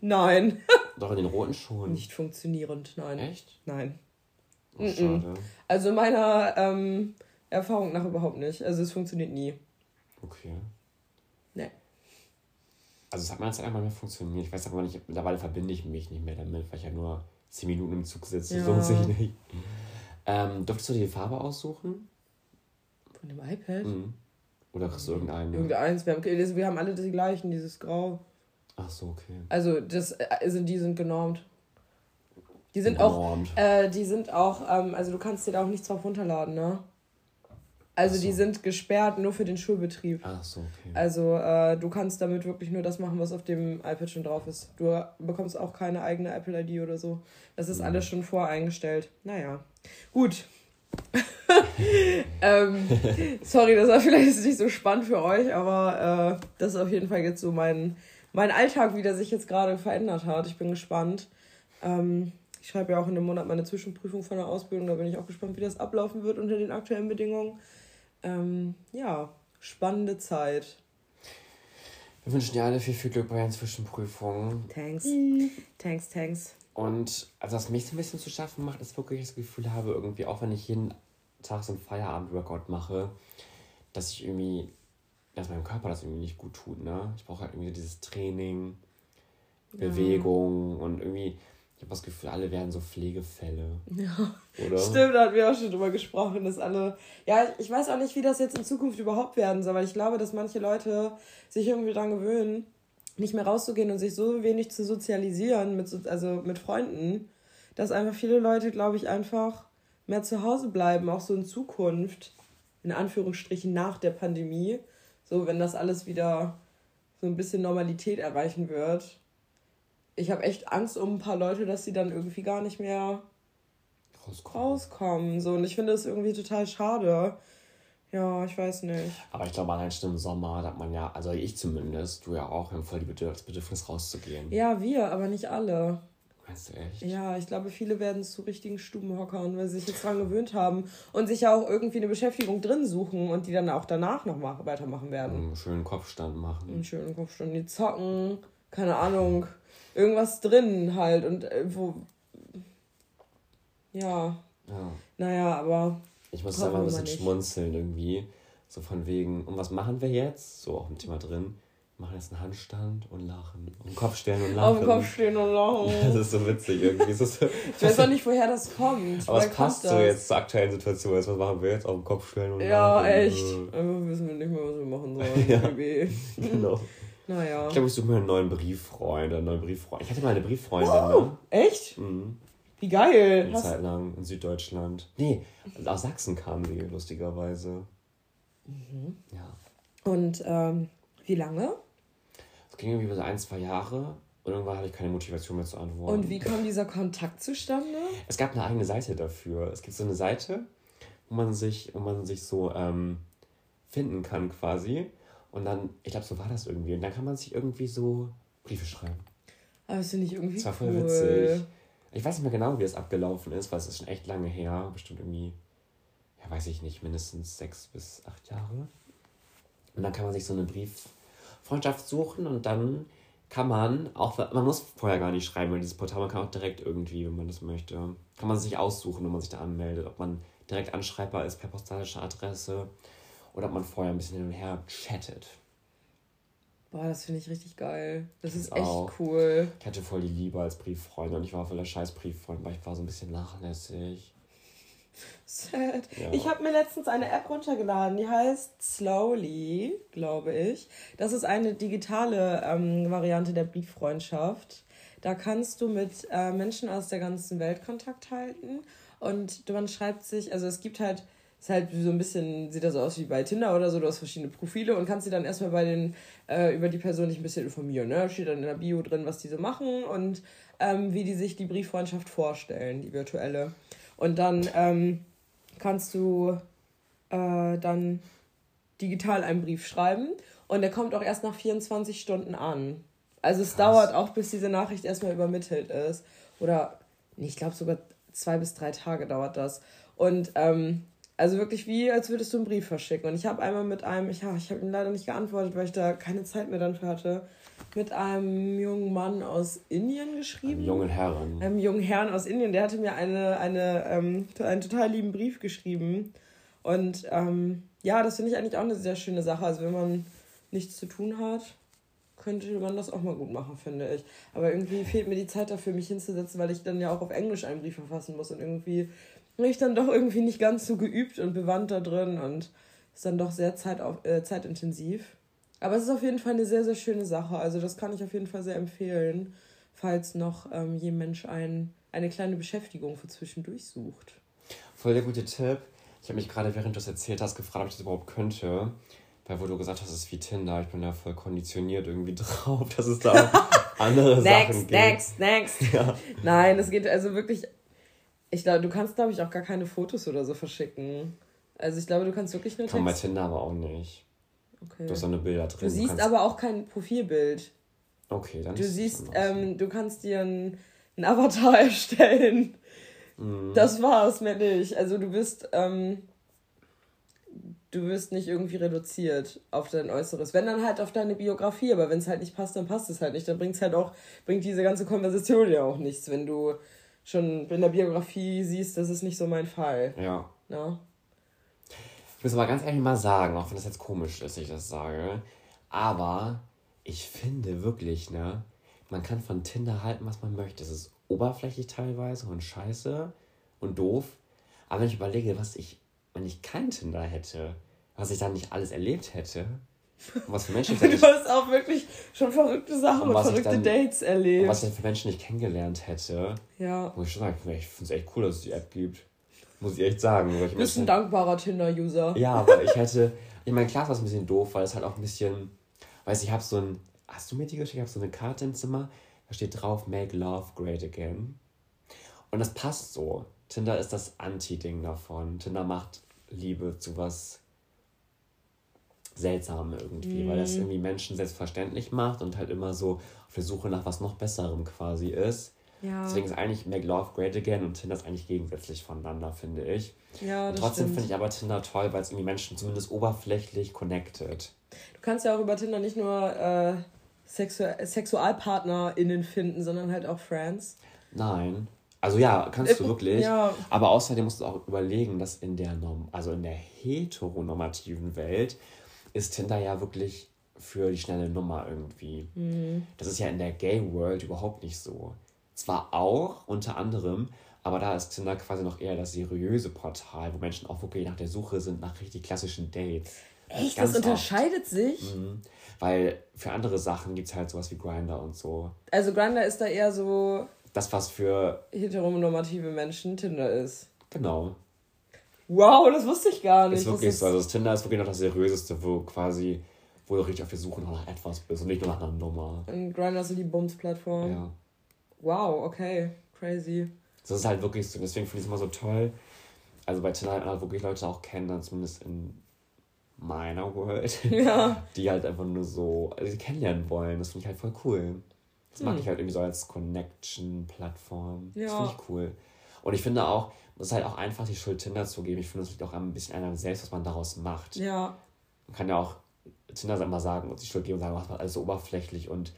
Nein. Doch in den roten schon. Nicht funktionierend, nein. Echt? Nein. Oh, schade. Also meiner ähm, Erfahrung nach überhaupt nicht. Also es funktioniert nie. Okay. Nee. Also es hat mal eine Zeit einmal mehr funktioniert. Ich weiß aber nicht, mittlerweile verbinde ich mich nicht mehr damit, weil ich ja nur 10 Minuten im Zug sitze. Ja. So lohnt sich nicht. Ähm, durftest du dir die Farbe aussuchen? Von dem iPad? Mhm. Oder kriegst du irgendeine? Irgendeins. Wir haben, also wir haben alle die gleichen, dieses Grau. Ach so, okay. Also das, also die sind genormt. Die sind auch, Genormt. äh, die sind auch, ähm, also du kannst dir da auch nichts drauf runterladen, ne? Also so. die sind gesperrt nur für den Schulbetrieb. Ach so, okay. Also äh, du kannst damit wirklich nur das machen, was auf dem iPad schon drauf ist. Du bekommst auch keine eigene Apple-ID oder so. Das ist Mhm. alles schon voreingestellt. Naja, gut. ähm, sorry, das war vielleicht nicht so spannend für euch, aber äh, das ist auf jeden Fall jetzt so mein, mein Alltag, wie der sich jetzt gerade verändert hat. Ich bin gespannt. Ähm, ich schreibe ja auch in dem Monat meine Zwischenprüfung von der Ausbildung. Da bin ich auch gespannt, wie das ablaufen wird unter den aktuellen Bedingungen. Ähm, ja, spannende Zeit. Wir wünschen dir alle viel, viel Glück bei den Zwischenprüfungen. Thanks. Thanks, thanks. Und also was mich so ein bisschen zu schaffen macht, ist wirklich, das Gefühl habe, irgendwie, auch wenn ich jeden Tag so ein Feierabend-Workout mache, dass ich irgendwie, dass meinem Körper das irgendwie nicht gut tut, ne? Ich brauche halt irgendwie dieses Training, Bewegung und irgendwie, ich habe das Gefühl, alle werden so Pflegefälle. Ja. Oder? Stimmt, da hatten wir auch schon drüber gesprochen, dass alle. Ja, ich weiß auch nicht, wie das jetzt in Zukunft überhaupt werden soll, weil ich glaube, dass manche Leute sich irgendwie daran gewöhnen, nicht mehr rauszugehen und sich so wenig zu sozialisieren, mit, so- also mit Freunden, dass einfach viele Leute, glaube ich, einfach mehr zu Hause bleiben, auch so in Zukunft, in Anführungsstrichen nach der Pandemie. So, wenn das alles wieder so ein bisschen Normalität erreichen wird. Ich habe echt Angst um ein paar Leute, dass sie dann irgendwie gar nicht mehr Rauskommen. rauskommen. So, und ich finde das irgendwie total schade. Ja, ich weiß nicht. Aber ich glaube, allein schon im Sommer, da hat man ja, also ich zumindest, du ja auch, wir haben voll die Bedürf- das Bedürfnis rauszugehen. Ja, wir, aber nicht alle. Meinst du echt? Ja, ich glaube, viele werden zu richtigen Stubenhockern, weil sie sich jetzt dran gewöhnt haben und sich ja auch irgendwie eine Beschäftigung drin suchen und die dann auch danach noch mal weitermachen werden. Einen schönen Kopfstand machen. Einen schönen Kopfstand, die zocken, keine Ahnung, irgendwas drin halt und äh, wo. Ja. Ja. Naja, aber. Ich muss da mal ein bisschen schmunzeln irgendwie. So von wegen, und was machen wir jetzt? So auch im Thema drin. Wir machen jetzt einen Handstand und lachen. Auf den Kopf stellen und lachen. Auf dem Kopf stehen und Das lachen. ist so witzig irgendwie. So, Ich weiß auch nicht, woher das kommt. aber es passt so das? jetzt zur aktuellen Situation. Jetzt, was machen wir jetzt? Auf den Kopf stellen und Ja, lachen. echt. Äh, Einfach wissen wir nicht mehr, was wir machen sollen. Ja. Genau. Naja. Ich glaube, ich suche mir einen neuen Brieffreund. Einen neuen Brieffreund. Ich hatte mal eine Brieffreundin, ne? Echt? Mhm. Wie geil. Eine Hast, Zeit lang in Süddeutschland. Nee, aus Sachsen kam sie, lustigerweise. Mhm. Ja. und ähm, wie lange? Es ging irgendwie so ein, zwei Jahre und irgendwann hatte ich keine Motivation mehr zu antworten. Und wie kam dieser Kontakt zustande? Es gab eine eigene Seite dafür. Es gibt so eine Seite, wo man sich, wo man sich so ähm, finden kann quasi. Und dann, ich glaube, so war das irgendwie. Und dann kann man sich irgendwie so Briefe schreiben. Aber das finde ich irgendwie Das war voll cool. witzig. Ich weiß nicht mehr genau, wie es abgelaufen ist, weil es ist schon echt lange her. Bestimmt irgendwie, ja, weiß ich nicht, mindestens sechs bis acht Jahre. Und dann kann man sich so eine Brieffreundschaft suchen und dann kann man auch, man muss vorher gar nicht schreiben, weil dieses Portal, man kann auch direkt irgendwie, wenn man das möchte, kann man sich aussuchen, wenn man sich da anmeldet, ob man direkt anschreibbar ist per postalischer Adresse oder ob man vorher ein bisschen hin und her chattet. Boah, das finde ich richtig geil. Das ist echt auch. cool. Ich hatte voll die Liebe als Brieffreund und ich war voll der scheiß Brieffreund, weil ich war so ein bisschen nachlässig. Sad. Ja. Ich habe mir letztens eine App runtergeladen, die heißt Slowly, glaube ich. Das ist eine digitale ähm, Variante der Brieffreundschaft. Da kannst du mit äh, Menschen aus der ganzen Welt Kontakt halten und man schreibt sich, also es gibt halt, ist halt so ein bisschen, sieht das aus wie bei Tinder oder so, du hast verschiedene Profile und kannst dir dann erstmal bei den, äh, über die Person dich ein bisschen informieren. Ne? Steht dann in der Bio drin, was die so machen und ähm, wie die sich die Brieffreundschaft vorstellen, die virtuelle. Und dann ähm, kannst du äh, dann digital einen Brief schreiben und der kommt auch erst nach 24 Stunden an. Also es dauert auch, bis diese Nachricht erstmal übermittelt ist. Oder, nee, ich glaube sogar zwei bis drei Tage dauert das. Und ähm, also wirklich wie, als würdest du einen Brief verschicken. Und ich habe einmal mit einem, ich, ja, ich habe ihm leider nicht geantwortet, weil ich da keine Zeit mehr dann für hatte, mit einem jungen Mann aus Indien geschrieben Einem jungen Herren. einem jungen Herrn aus Indien, der hatte mir eine, eine, ähm, einen total lieben Brief geschrieben. Und ähm, ja, das finde ich eigentlich auch eine sehr schöne Sache. Also wenn man nichts zu tun hat, könnte man das auch mal gut machen, finde ich. Aber irgendwie fehlt mir die Zeit dafür, mich hinzusetzen, weil ich dann ja auch auf Englisch einen Brief verfassen muss. Und irgendwie bin ich dann doch irgendwie nicht ganz so geübt und bewandt da drin und ist dann doch sehr zeitauf, äh, zeitintensiv. Aber es ist auf jeden Fall eine sehr, sehr schöne Sache. Also das kann ich auf jeden Fall sehr empfehlen, falls noch ähm, je Mensch ein, eine kleine Beschäftigung für zwischendurch sucht. Voll der gute Tipp. Ich habe mich gerade, während du es erzählt hast, gefragt, ob ich das überhaupt könnte. Weil wo du gesagt hast, es ist wie Tinder. Ich bin da voll konditioniert irgendwie drauf, dass es da andere Sachen Next, gibt. next, next. Ja. Nein, es geht also wirklich. Ich glaube, du kannst, glaube ich, auch gar keine Fotos oder so verschicken. Also ich glaube, du kannst wirklich nur Kann bei Text. Tinder aber auch nicht. Okay. Du hast eine Bilder drin. Du siehst kannst, aber auch kein Profilbild. Okay, dann Du siehst, ähm, du kannst dir einen, einen Avatar erstellen. Mhm. Das war's, mehr nicht. Also du bist, ähm, du wirst nicht irgendwie reduziert auf dein Äußeres. Wenn dann halt auf deine Biografie, aber wenn es halt nicht passt, dann passt es halt nicht. Dann bringt's halt auch, bringt diese ganze Konversation ja auch nichts, wenn du schon in der Biografie siehst, das ist nicht so mein Fall. Ja. Ne? Ich muss aber ganz ehrlich mal sagen, auch wenn das jetzt komisch ist, dass ich das sage, aber ich finde wirklich, ne, man kann von Tinder halten, was man möchte. Es ist oberflächlich teilweise und scheiße und doof. Aber wenn ich überlege, was ich, wenn ich kein Tinder hätte, was ich dann nicht alles erlebt hätte, was für Menschen ich Du hast auch wirklich schon verrückte Sachen Und und verrückte dann- Dates erlebt. was ich für Menschen nicht kennengelernt hätte, ja. muss ich schon sagen, ich finde es echt cool, dass es die App gibt. Muss ich echt sagen. Du bist ein dankbarer Tinder-User. Ja, aber ich hätte. Ich meine, klar ist das ein bisschen doof, weil es halt auch ein bisschen. Weiß ich, habe so ein. Hast du mir die geschickt? Ich habe so eine Karte im Zimmer, da steht drauf Make Love Great Again. Und das passt so. Tinder ist das Anti-Ding davon. Tinder macht Liebe zu was Seltsamem irgendwie, weil das irgendwie Menschen selbstverständlich macht und halt immer so auf der Suche nach was noch Besserem quasi ist. Ja. Deswegen ist eigentlich Make Love Great Again und Tinder ist eigentlich gegensätzlich voneinander, finde ich. Ja, Und trotzdem finde ich aber Tinder toll, weil es irgendwie Menschen zumindest oberflächlich connected. Du kannst ja auch über Tinder nicht nur äh, Sexu SexualpartnerInnen finden, sondern halt auch Friends. Nein. Also ja, kannst du Äh, wirklich. ja. Aber außerdem musst du auch überlegen, dass in der Norm also in der heteronormativen Welt ist Tinder ja wirklich für die schnelle Nummer irgendwie. Mhm. Das ist ja in der Gay World überhaupt nicht so. Zwar auch, unter anderem, aber da ist Tinder quasi noch eher das seriöse Portal, wo Menschen auch wirklich nach der Suche sind nach richtig klassischen Dates. Echt? Ganz das oft. unterscheidet sich? Mhm. Weil für andere Sachen gibt es halt sowas wie Grinder und so. Also Grindr ist da eher so Das, was für, heteronormative Menschen Tinder ist. genau, Wow, das wusste ich gar nicht. ist wirklich das so. Also das Tinder ist wirklich noch das seriöseste, wo quasi, wo du richtig auf der Suche noch nach etwas bist und nicht nur nach einer Nummer. Und Grindr ist so die Bums-Plattform. Ja. Wow, okay. Crazy. Das ist halt wirklich so. Deswegen finde ich es immer so toll. Also bei Tinder halt wirklich Leute auch kennen, dann zumindest in meiner World, Ja. die halt einfach nur so, also kennenlernen wollen. Das finde ich halt voll cool. Das mag Hm. ich halt irgendwie so als Connection-Plattform. Das Ja. finde ich cool. Und ich finde auch, es ist halt auch einfach, die Schuld Tinder zu geben. Ich finde, es liegt auch ein bisschen an einem selbst, was man daraus macht. Ja. Man kann ja auch Tinder immer sagen und die Schuld geben und sagen, was man alles so oberflächlich und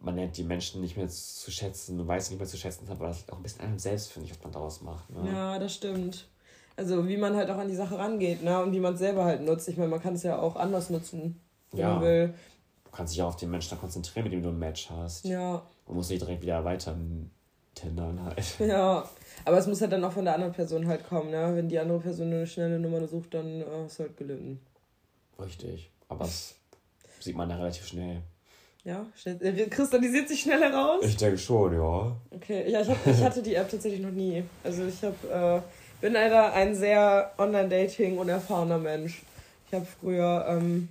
man lernt die Menschen nicht mehr zu schätzen und weiß nicht mehr zu schätzen, aber das liegt auch ein bisschen an einem selbst, finde ich, was man daraus macht. Ne? Ja, das stimmt. Also wie man halt auch an die Sache rangeht, ne? Und wie man es selber halt nutzt. Ich meine, man kann es ja auch anders nutzen, wenn Ja. man will. Du kannst dich auch auf den Menschen konzentrieren, mit dem du ein Match hast. Ja, Und musst nicht direkt wieder weiter tindern halt. ja. Aber es muss halt dann auch von der anderen Person halt kommen, ne? Wenn die andere Person eine schnelle Nummer sucht, dann äh, ist halt gelitten. Richtig. Aber das sieht man ja relativ schnell. Ja, schnell, äh, kristallisiert sich schnell heraus. Ich denke schon, ja. Okay, ja, ich, hab, ich hatte die App tatsächlich noch nie. Also ich hab, äh, bin leider ein sehr Online-Dating unerfahrener Mensch. Ich habe früher ähm,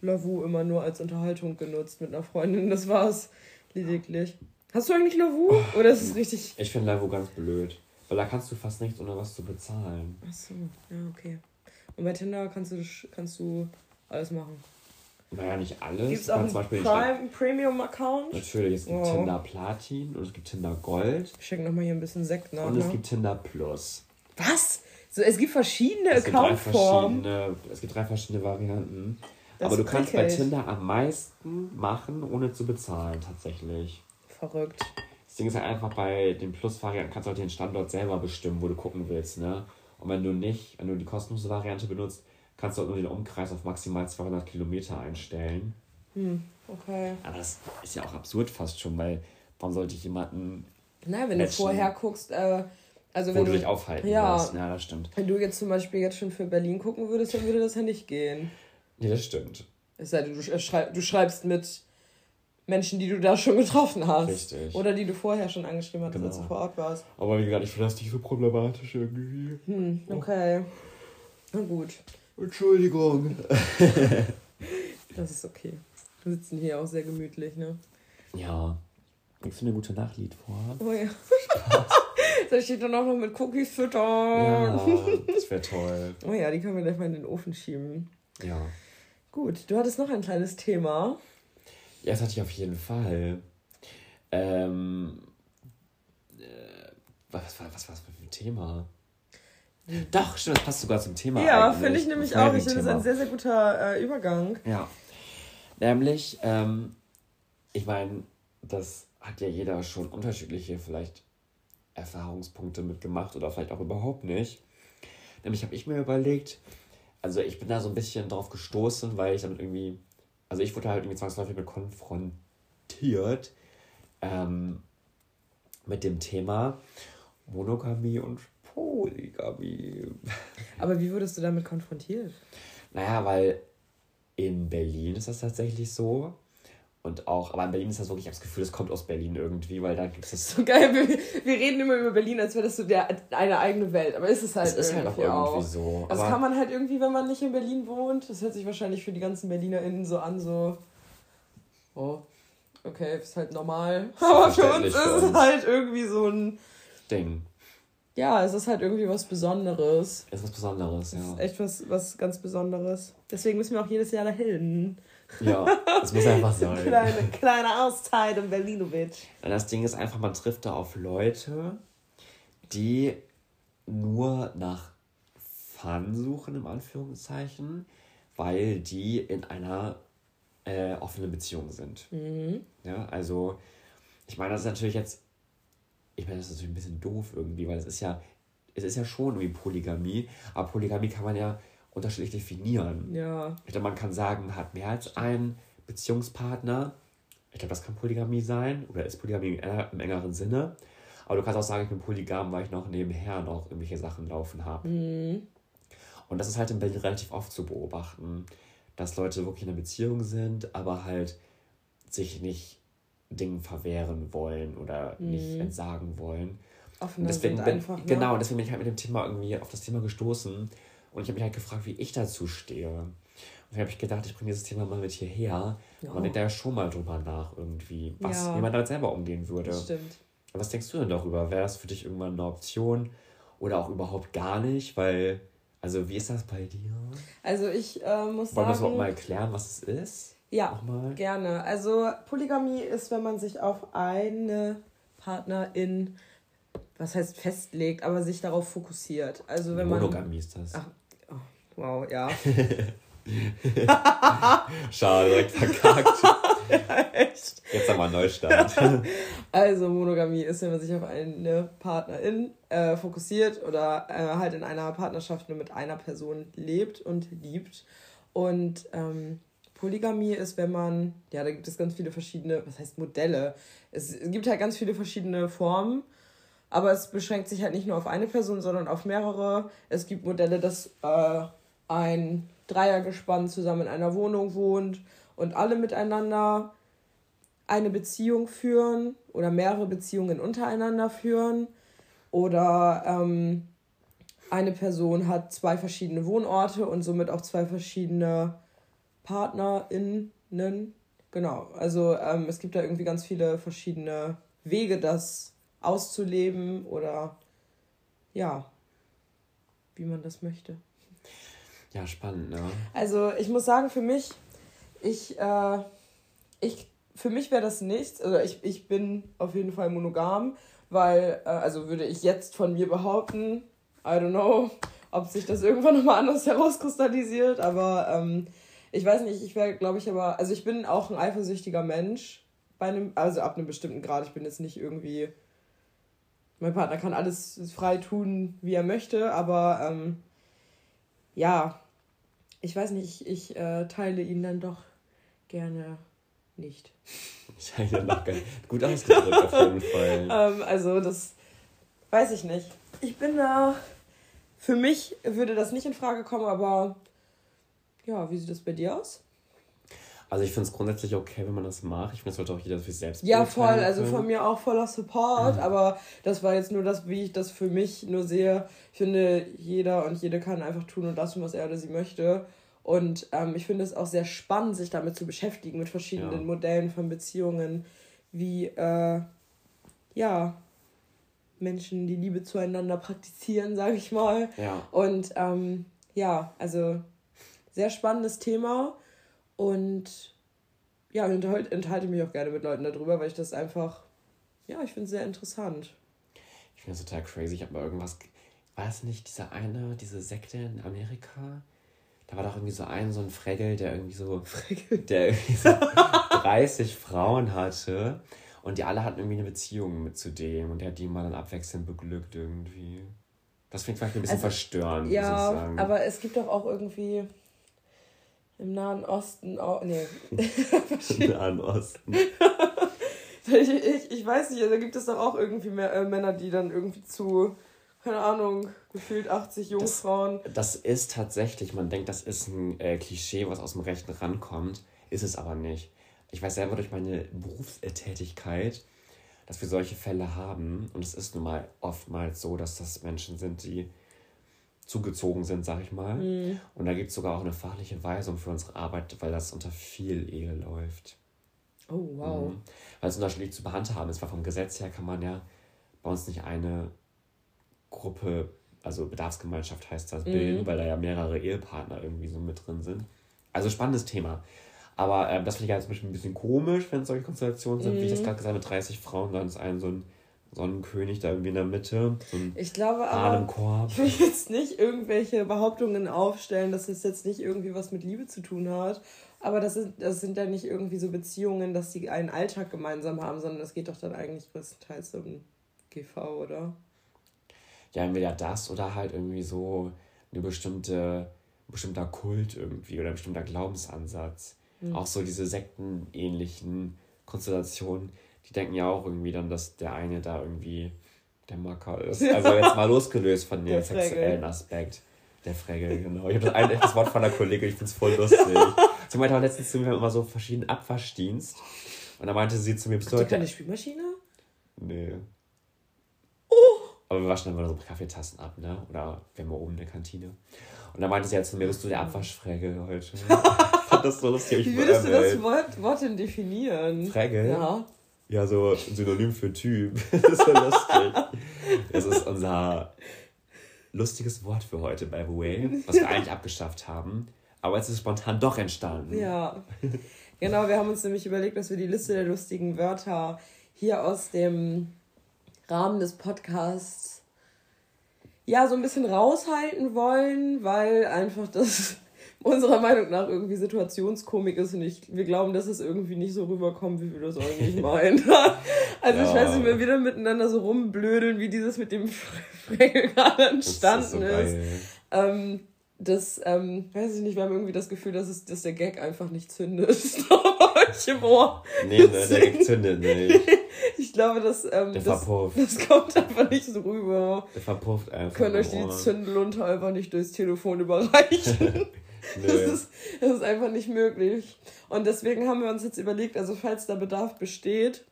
Lavu immer nur als Unterhaltung genutzt mit einer Freundin. Das war's lediglich. Hast du eigentlich Lavu? Oder ist es richtig... Ich finde Live ganz blöd. Weil da kannst du fast nichts, ohne was zu bezahlen. Achso, ja, okay. Und bei Tinder kannst du, kannst du alles machen. Naja, nicht alles. Gibt es auch einen Prime, Premium-Account? Natürlich, es gibt Wow. Tinder Platin und es gibt Tinder Gold Ich schenke nochmal hier ein bisschen Sekt nach. und es Ne? gibt Tinder Plus. Was? So, es gibt verschiedene Es gibt, drei Accountformen. verschiedene, es gibt drei verschiedene Varianten. Das Aber du kannst bei. Tinder am meisten machen, ohne zu bezahlen, tatsächlich. Verrückt. Das Ding ist halt einfach, bei den Plus-Varianten kannst du halt den Standort selber bestimmen, wo du gucken willst, ne? Und wenn du nicht, wenn du die kostenlose Variante benutzt, kannst du halt nur den Umkreis auf maximal 200 Kilometer einstellen. Hm, okay. Aber das ist ja auch absurd fast schon, weil warum sollte ich jemanden, Naja, wenn du Matchen. vorher guckst, äh, also wo wenn du du, dich aufhalten ja. willst? Ja, das stimmt. wenn du jetzt zum Beispiel jetzt schon für Berlin gucken würdest, dann würde das ja nicht gehen. Nee, das stimmt. Es sei denn, du, sch- schrei- du schreibst mit Menschen, die du da schon getroffen hast. Richtig. Oder die du vorher schon angeschrieben hast, als Genau. du vor Ort warst. Aber wie gesagt, ich finde das nicht so problematisch irgendwie. Hm, okay. Na gut, Entschuldigung. das ist okay. Wir sitzen hier auch sehr gemütlich, ne? Ja. Ich finde eine gute Nachtlied vor. Oh ja. Ich die dann auch noch mit Cookies füttern? Ja, das wäre toll. Oh ja, die können wir gleich mal in den Ofen schieben. Ja. Gut, du hattest noch ein kleines Thema. Ja, das hatte ich auf jeden Fall. Ähm, äh, was war was, was für ein Thema? Doch, stimmt, das passt sogar zum Thema. Ja, finde ich nämlich auch. Ich finde das Thema. ein sehr, sehr guter äh, Übergang. Ja. Nämlich, ähm, ich meine, das hat ja jeder schon unterschiedliche vielleicht Erfahrungspunkte mitgemacht oder vielleicht auch überhaupt nicht. Nämlich habe ich mir überlegt, also ich bin da so ein bisschen drauf gestoßen, weil ich damit irgendwie, also ich wurde halt irgendwie zwangsläufig mit konfrontiert ähm, mit dem Thema Monogamie und Polygamie. Aber wie wurdest du damit konfrontiert? Naja, weil in Berlin ist das tatsächlich so. Und auch, aber in Berlin ist das wirklich, ich habe das Gefühl, das kommt aus Berlin irgendwie, weil da gibt es das. So geil, wir, wir reden immer über Berlin, als wäre das so der, eine eigene Welt. Aber ist es halt Es ist halt auch irgendwie auch. so. Das aber kann man halt irgendwie, wenn man nicht in Berlin wohnt. Das hört sich wahrscheinlich für die ganzen BerlinerInnen so an, so. Oh, okay, ist halt normal. Aber für uns ist es halt irgendwie so ein. Ding. Ja, es ist halt irgendwie was Besonderes. Ist was Besonderes, Es ist ja. echt was, was ganz Besonderes. Deswegen müssen wir auch jedes Jahr dahin. Ja, das muss einfach sein. Kleine, kleine Auszeit in Berlinovic. Das Ding ist einfach, man trifft da auf Leute, die nur nach Fun suchen, im Anführungszeichen, weil die in einer äh, offenen Beziehung sind. Ja, also, ich meine, das ist natürlich jetzt, ich meine, das ist natürlich ein bisschen doof irgendwie, weil es ist ja, es ist ja schon wie Polygamie, aber Polygamie kann man ja unterschiedlich definieren. Ja. Ich glaube, man kann sagen, man hat mehr als einen Beziehungspartner. Ich glaube, das kann Polygamie sein oder ist Polygamie im, enger- im engeren Sinne. Aber du kannst auch sagen, ich bin polygam, weil ich noch nebenher noch irgendwelche Sachen laufen habe. Und das ist halt in Berlin relativ oft zu beobachten, dass Leute wirklich in einer Beziehung sind, aber halt sich nicht Dingen verwehren wollen oder nicht entsagen wollen. Offener deswegen sind bin, einfach, ne? Genau, deswegen bin ich halt mit dem Thema irgendwie auf das Thema gestoßen. Und ich habe mich halt gefragt, wie ich dazu stehe. Und dann habe ich gedacht, ich bringe dieses Thema mal mit hierher. Und man denkt da ja schon mal drüber nach, irgendwie, was, Ja. wie man damit selber umgehen würde. Das stimmt. Was denkst du denn darüber? Wäre das für dich irgendwann eine Option oder auch überhaupt gar nicht? Weil, also wie ist das bei dir? Also ich äh, muss Wollen wir das sagen... überhaupt mal erklären, was es ist? Ja, gerne. Also Polygamie ist, wenn man sich auf eine Partnerin, was heißt festlegt, aber sich darauf fokussiert. Also wenn man... Monogamie ist das. Ach. Wow, ja. Schade, direkt verkackt. Echt. Jetzt haben wir einen Neustart. Also Monogamie ist, wenn man sich auf eine Partnerin äh, fokussiert oder äh, halt in einer Partnerschaft nur mit einer Person lebt und liebt. Und ähm, Polygamie ist, wenn man, ja, da gibt es ganz viele verschiedene, was heißt Modelle? Es, es gibt halt ganz viele verschiedene Formen, aber es beschränkt sich halt nicht nur auf eine Person, sondern auf mehrere. Es gibt Modelle, dass äh, ein Dreiergespann zusammen in einer Wohnung wohnt und alle miteinander eine Beziehung führen oder mehrere Beziehungen untereinander führen oder ähm, eine Person hat zwei verschiedene Wohnorte und somit auch zwei verschiedene PartnerInnen. Genau, also ähm, es gibt da irgendwie ganz viele verschiedene Wege, das auszuleben oder ja, wie man das möchte. Ja, spannend, ne? Also ich muss sagen, für mich, ich, äh, ich, für mich wäre das nichts. Also ich, ich bin auf jeden Fall monogam, weil, äh, also würde ich jetzt von mir behaupten, I don't know, ob sich das irgendwann nochmal anders herauskristallisiert, aber ähm, ich weiß nicht, ich wäre, glaube ich, aber, also ich bin auch ein eifersüchtiger Mensch, bei einem, also ab einem bestimmten Grad. Ich bin jetzt nicht irgendwie, mein Partner kann alles frei tun, wie er möchte, aber ähm, ja, ich weiß nicht, ich, ich äh, teile ihn dann doch gerne nicht. Ich habe ja noch ganz gut ausgedrückt auf jeden Fall. Ähm, also das weiß ich nicht. Ich bin da, für mich würde das nicht in Frage kommen, aber ja, wie sieht das bei dir aus? Also ich finde es grundsätzlich okay, wenn man das macht. Ich finde, es sollte auch jeder für sich selbst Ja, voll, also von mir auch voller Support, aber das war jetzt nur das, wie ich das für mich nur sehe. Ich finde, jeder und jede kann einfach tun und lassen, was er oder sie möchte. Und ähm, ich finde es auch sehr spannend, sich damit zu beschäftigen, mit verschiedenen Ja. Modellen von Beziehungen, wie, äh, ja, Menschen die Liebe zueinander praktizieren, sage ich mal. Ja. Und ähm, ja, also sehr spannendes Thema und ja, ich unterhal- enthalte mich auch gerne mit Leuten darüber, weil ich das einfach, ja, ich finde es sehr interessant. Ich finde das total crazy. Ich habe mal irgendwas. ge- War es nicht dieser eine, diese Sekte in Amerika? Da war doch irgendwie so ein, so ein Fregel, der irgendwie so. Der irgendwie so 30 Frauen hatte. Und die alle hatten irgendwie eine Beziehung mit zu dem. Und der hat die mal dann abwechselnd beglückt irgendwie. Das finde ich vielleicht ein bisschen Also, verstörend, muss ich Ja, sagen. aber es gibt doch auch irgendwie im Nahen Osten auch, nee, Im Nahen Osten. ich, ich, ich weiß nicht, da gibt es doch auch irgendwie mehr, äh, Männer, die dann irgendwie zu, keine Ahnung, gefühlt 80 Jungfrauen. Das ist tatsächlich, man denkt, das ist ein äh, Klischee, was aus dem rechten Rand kommt. Ist es aber nicht. Ich weiß selber durch meine Berufstätigkeit, dass wir solche Fälle haben. Und es ist nun mal oftmals so, dass das Menschen sind, die zugezogen sind, sag ich mal. Und da gibt es sogar auch eine fachliche Weisung für unsere Arbeit, weil das unter viel Ehe läuft. Oh, wow. Mhm. Weil es unterschiedlich zu behandhaben ist, weil vom Gesetz her kann man ja bei uns nicht eine Gruppe, also Bedarfsgemeinschaft heißt das, bilden, weil da ja mehrere Ehepartner irgendwie so mit drin sind. Also spannendes Thema. Aber ähm, das finde ich ja zum Beispiel ein bisschen komisch, wenn es solche Konstellationen sind, wie ich das Mhm. gerade gesagt habe, mit 30 Frauen, dann ist ein so ein Sonnenkönig da irgendwie in der Mitte, so Ich glaube aber, ich will jetzt nicht irgendwelche Behauptungen aufstellen, dass es jetzt nicht irgendwie was mit Liebe zu tun hat. Aber das sind, das sind ja nicht irgendwie so Beziehungen, dass die einen Alltag gemeinsam haben, sondern es geht doch dann eigentlich größtenteils um GV, oder? Ja, entweder das oder halt irgendwie so eine bestimmte, ein bestimmter Kult irgendwie oder ein bestimmter Glaubensansatz. Auch so diese sektenähnlichen Konstellationen, die denken ja auch irgendwie dann, dass der eine da irgendwie der Macker ist. Also jetzt mal losgelöst von dem sexuellen Aspekt. Der Fregel, genau. Ich habe das eine das Wort von der Kollegin, ich finde es voll lustig. Sie meinte auch letztens zu mir, immer so verschiedenen Abwaschdienst. Und da meinte sie zu mir, bist du heute keine Spülmaschine? Nee. Aber wir waschen dann mal so Kaffeetassen ab, ne? Oder wir haben ja oben eine Kantine. Und dann meinte sie ja zu mir, bist du der Abwaschfregel heute? ich fand das so lustig. Wie würdest du das Wort, Wort denn definieren? Fregel? Ja. Ja, so ein Synonym für Typ. das ist so lustig. Das ist unser lustiges Wort für heute, by the way, was wir eigentlich abgeschafft haben. Aber es ist spontan doch entstanden. Ja. Genau, wir haben uns nämlich überlegt, dass wir die Liste der lustigen Wörter hier aus dem Rahmen des Podcasts ja so ein bisschen raushalten wollen, weil einfach das unserer Meinung nach irgendwie Situationskomik ist und ich, wir glauben, dass es irgendwie nicht so rüberkommt, wie wir das eigentlich meinen. Also ich Ja. weiß nicht, wenn wir dann miteinander so rumblödeln, wie dieses mit dem Fregel gerade Das ist entstanden so ist. Ähm, das, ähm, weiß ich nicht, wir haben irgendwie das Gefühl, dass, es, dass der Gag einfach nicht zündet. euch im Ohr. Nee, ne, der Gag zündet nicht. Ich glaube, dass, ähm, das, verpufft. das kommt einfach nicht so rüber. Der verpufft einfach. Können euch die Ohr. Zündlunte einfach nicht durchs Telefon überreichen. Das ist, das ist einfach nicht möglich. Und deswegen haben wir uns jetzt überlegt, also falls da Bedarf besteht,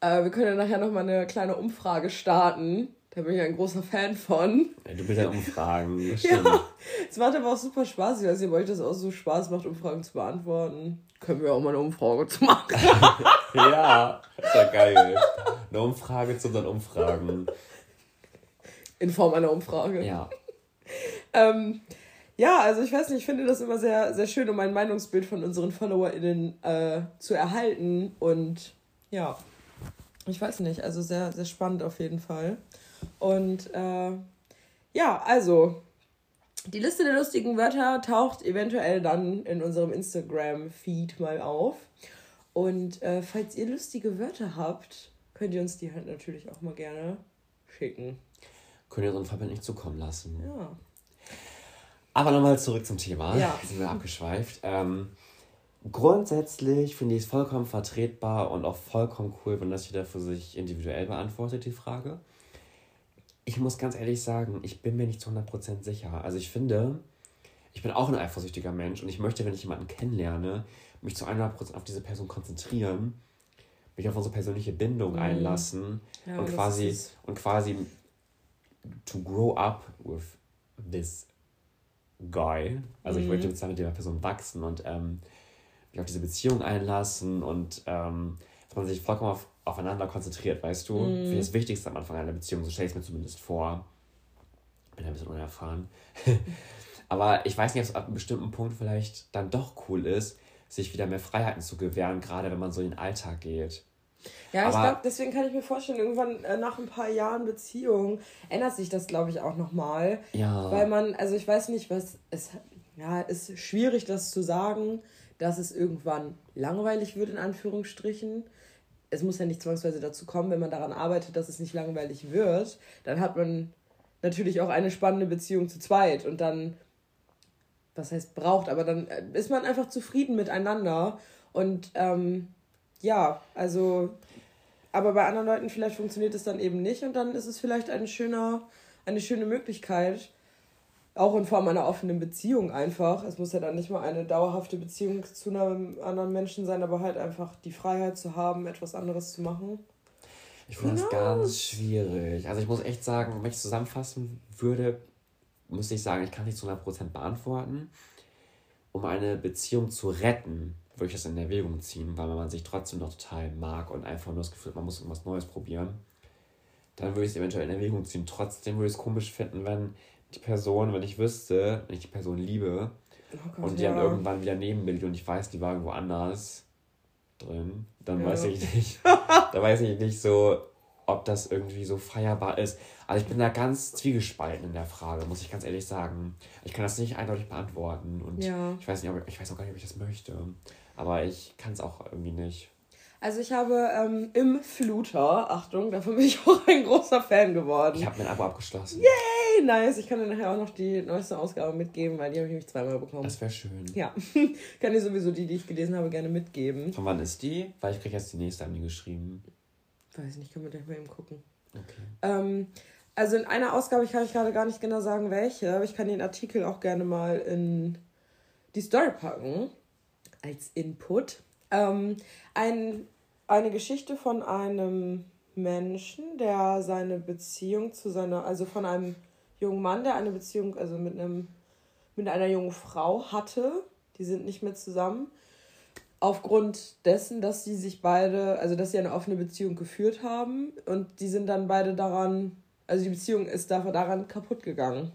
äh, wir können ja nachher nochmal eine kleine Umfrage starten. Da bin ich ein großer Fan von. Ja, du willst ja umfragen. Ja, es macht aber auch super Spaß. Ich weiß nicht, ob euch das auch so Spaß macht, Umfragen zu beantworten. Können wir auch mal eine Umfrage zu machen. Ja, ist ja geil. Eine Umfrage zu unseren Umfragen. In Form einer Umfrage. Ja. Ähm, ja, also ich weiß nicht, ich finde das immer sehr, sehr schön, um ein Meinungsbild von unseren FollowerInnen äh, zu erhalten. Und ja, ich weiß nicht, also sehr, sehr spannend auf jeden Fall. Und äh, ja, also die Liste der lustigen Wörter taucht eventuell dann in unserem Instagram-Feed mal auf. Und äh, falls ihr lustige Wörter habt, könnt ihr uns die halt natürlich auch mal gerne schicken. Können wir so einen Verband nicht zukommen lassen. Ja. Aber nochmal zurück zum Thema. Ja. Sind wir abgeschweift. Ähm, grundsätzlich finde ich es vollkommen vertretbar und auch vollkommen cool, wenn das jeder für sich individuell beantwortet, die Frage. Ich muss ganz ehrlich sagen, ich bin mir nicht zu 100% sicher. Also ich finde, ich bin auch ein eifersüchtiger Mensch und ich möchte, wenn ich jemanden kennenlerne, mich zu 100% auf diese Person konzentrieren, mich auf unsere persönliche Bindung einlassen Mhm. Ja, und quasi und quasi to grow up with this guy. Also ich Mhm. möchte zusammen mit der Person wachsen und ähm, mich auf diese Beziehung einlassen und ähm, dass man sich vollkommen auf, aufeinander konzentriert, weißt du? Mhm. Finde ich das Wichtigste am Anfang einer Beziehung, so stelle ich es mir zumindest vor. Bin ein bisschen unerfahren. Aber ich weiß nicht, ob es ab einem bestimmten Punkt vielleicht dann doch cool ist, sich wieder mehr Freiheiten zu gewähren, gerade wenn man so in den Alltag geht. Ja, ich Aber- glaube, deswegen kann ich mir vorstellen, irgendwann äh, nach ein paar Jahren Beziehung ändert sich das, glaube ich, auch nochmal. Ja. Weil man, also ich weiß nicht, was es, ja, ist schwierig, das zu sagen, dass es irgendwann langweilig wird, in Anführungsstrichen. Es muss ja nicht zwangsweise dazu kommen, wenn man daran arbeitet, dass es nicht langweilig wird. Dann hat man natürlich auch eine spannende Beziehung zu zweit und dann, was heißt braucht, aber dann äh, ist man einfach zufrieden miteinander und ähm, ja, also, aber bei anderen Leuten vielleicht funktioniert es dann eben nicht und dann ist es vielleicht ein schöner, eine schöne Möglichkeit, auch in Form einer offenen Beziehung einfach. Es muss ja dann nicht mal eine dauerhafte Beziehung zu einem anderen Menschen sein, aber halt einfach die Freiheit zu haben, etwas anderes zu machen. Ich finde das ganz schwierig. Also ich muss echt sagen, wenn ich zusammenfassen würde, müsste ich sagen, ich kann nicht zu 100% beantworten. Um eine Beziehung zu retten, würde ich das in Erwägung ziehen, weil man sich trotzdem noch total mag und einfach nur das Gefühl hat, man muss irgendwas Neues probieren. Dann würde ich es eventuell in Erwägung ziehen. Trotzdem würde ich es komisch finden, wenn die Person, wenn ich wüsste, wenn ich die Person liebe Oh Gott, und die ja. haben irgendwann wieder Nebenbilder und ich weiß, die waren woanders drin, dann Ja. weiß ich nicht, da weiß ich nicht so, ob das irgendwie so feierbar ist. Also ich bin da ganz zwiegespalten in der Frage, muss ich ganz ehrlich sagen. Ich kann das nicht eindeutig beantworten und Ja. ich weiß nicht, ob, ich weiß auch gar nicht, ob ich das möchte. Aber ich kann es auch irgendwie nicht. Also ich habe ähm, im Fluter, Achtung, davon bin ich auch ein großer Fan geworden. Ich habe mein Abo abgeschlossen. Hey, nice. Ich kann dir nachher auch noch die neueste Ausgabe mitgeben, weil die habe ich nämlich zweimal bekommen. Das wäre schön. Ja, kann dir sowieso die, die ich gelesen habe, gerne mitgeben. Von wann ist die? Weil ich kriege jetzt die nächste an die geschrieben. Weiß nicht, können wir gleich mal eben gucken. Okay. Ähm, also in einer Ausgabe, ich kann euch gerade gar nicht genau sagen, welche, aber ich kann den Artikel auch gerne mal in die Story packen als Input. Ähm, ein, eine Geschichte von einem Menschen, der seine Beziehung zu seiner, also von einem jungen Mann, der eine Beziehung, also mit einem, mit einer jungen Frau hatte. Die sind nicht mehr zusammen. Aufgrund dessen, dass sie sich beide, also dass sie eine offene Beziehung geführt haben und die sind dann beide daran, also die Beziehung ist da- daran kaputt gegangen.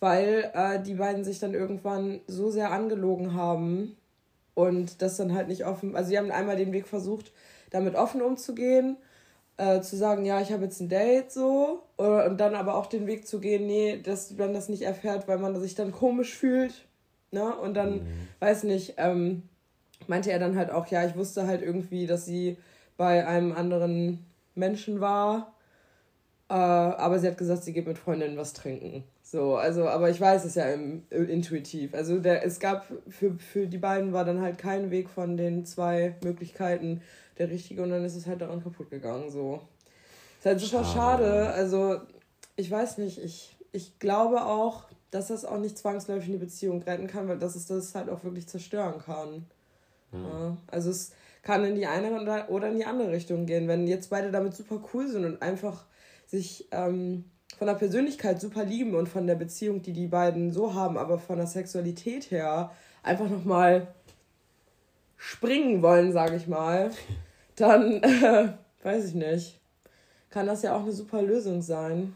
Weil äh, die beiden sich dann irgendwann so sehr angelogen haben und das dann halt nicht offen, also sie haben einmal den Weg versucht, damit offen umzugehen, äh, zu sagen, ja, ich habe jetzt ein Date so, oder, und dann aber auch den Weg zu gehen, nee, dass man das nicht erfährt, weil man sich dann komisch fühlt, ne, und dann, weiß nicht, ähm, meinte er dann halt auch, ja, ich wusste halt irgendwie, dass sie bei einem anderen Menschen war, äh, aber sie hat gesagt, sie geht mit Freundinnen was trinken. So, also, aber ich weiß es ja im, äh, intuitiv. Also der, es gab für, für die beiden war dann halt kein Weg von den zwei Möglichkeiten der richtige und dann ist es halt daran kaputt gegangen. So. Ist halt super schade. Schade. Also, ich weiß nicht, ich, ich glaube auch, dass das auch nicht zwangsläufig eine Beziehung retten kann, weil dass es das halt auch wirklich zerstören kann. Ja, also es kann in die eine oder- oder in die andere Richtung gehen. Wenn jetzt beide damit super cool sind und einfach sich ähm, von der Persönlichkeit super lieben und von der Beziehung, die die beiden so haben, aber von der Sexualität her einfach nochmal springen wollen, sage ich mal, dann äh, weiß ich nicht. Kann das ja auch eine super Lösung sein.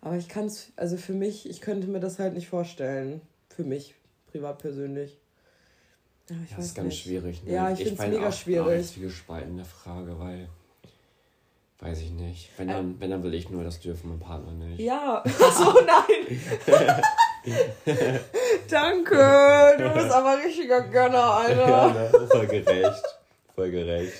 Aber ich kann es, also für mich, ich könnte mir das halt nicht vorstellen. Für mich, privat persönlich. Ja, ich Das weiß ist ganz nicht. schwierig. Ne? Ja, ich find's bin mega auch- schwierig. Zwiegespalten in der Frage, weil. Weiß ich nicht. Wenn dann, wenn dann will ich nur das dürfen, mein Partner nicht. Ja, so nein. Danke, du bist aber richtiger Gönner, Ja, Alter. ne? Voll gerecht. Voll gerecht.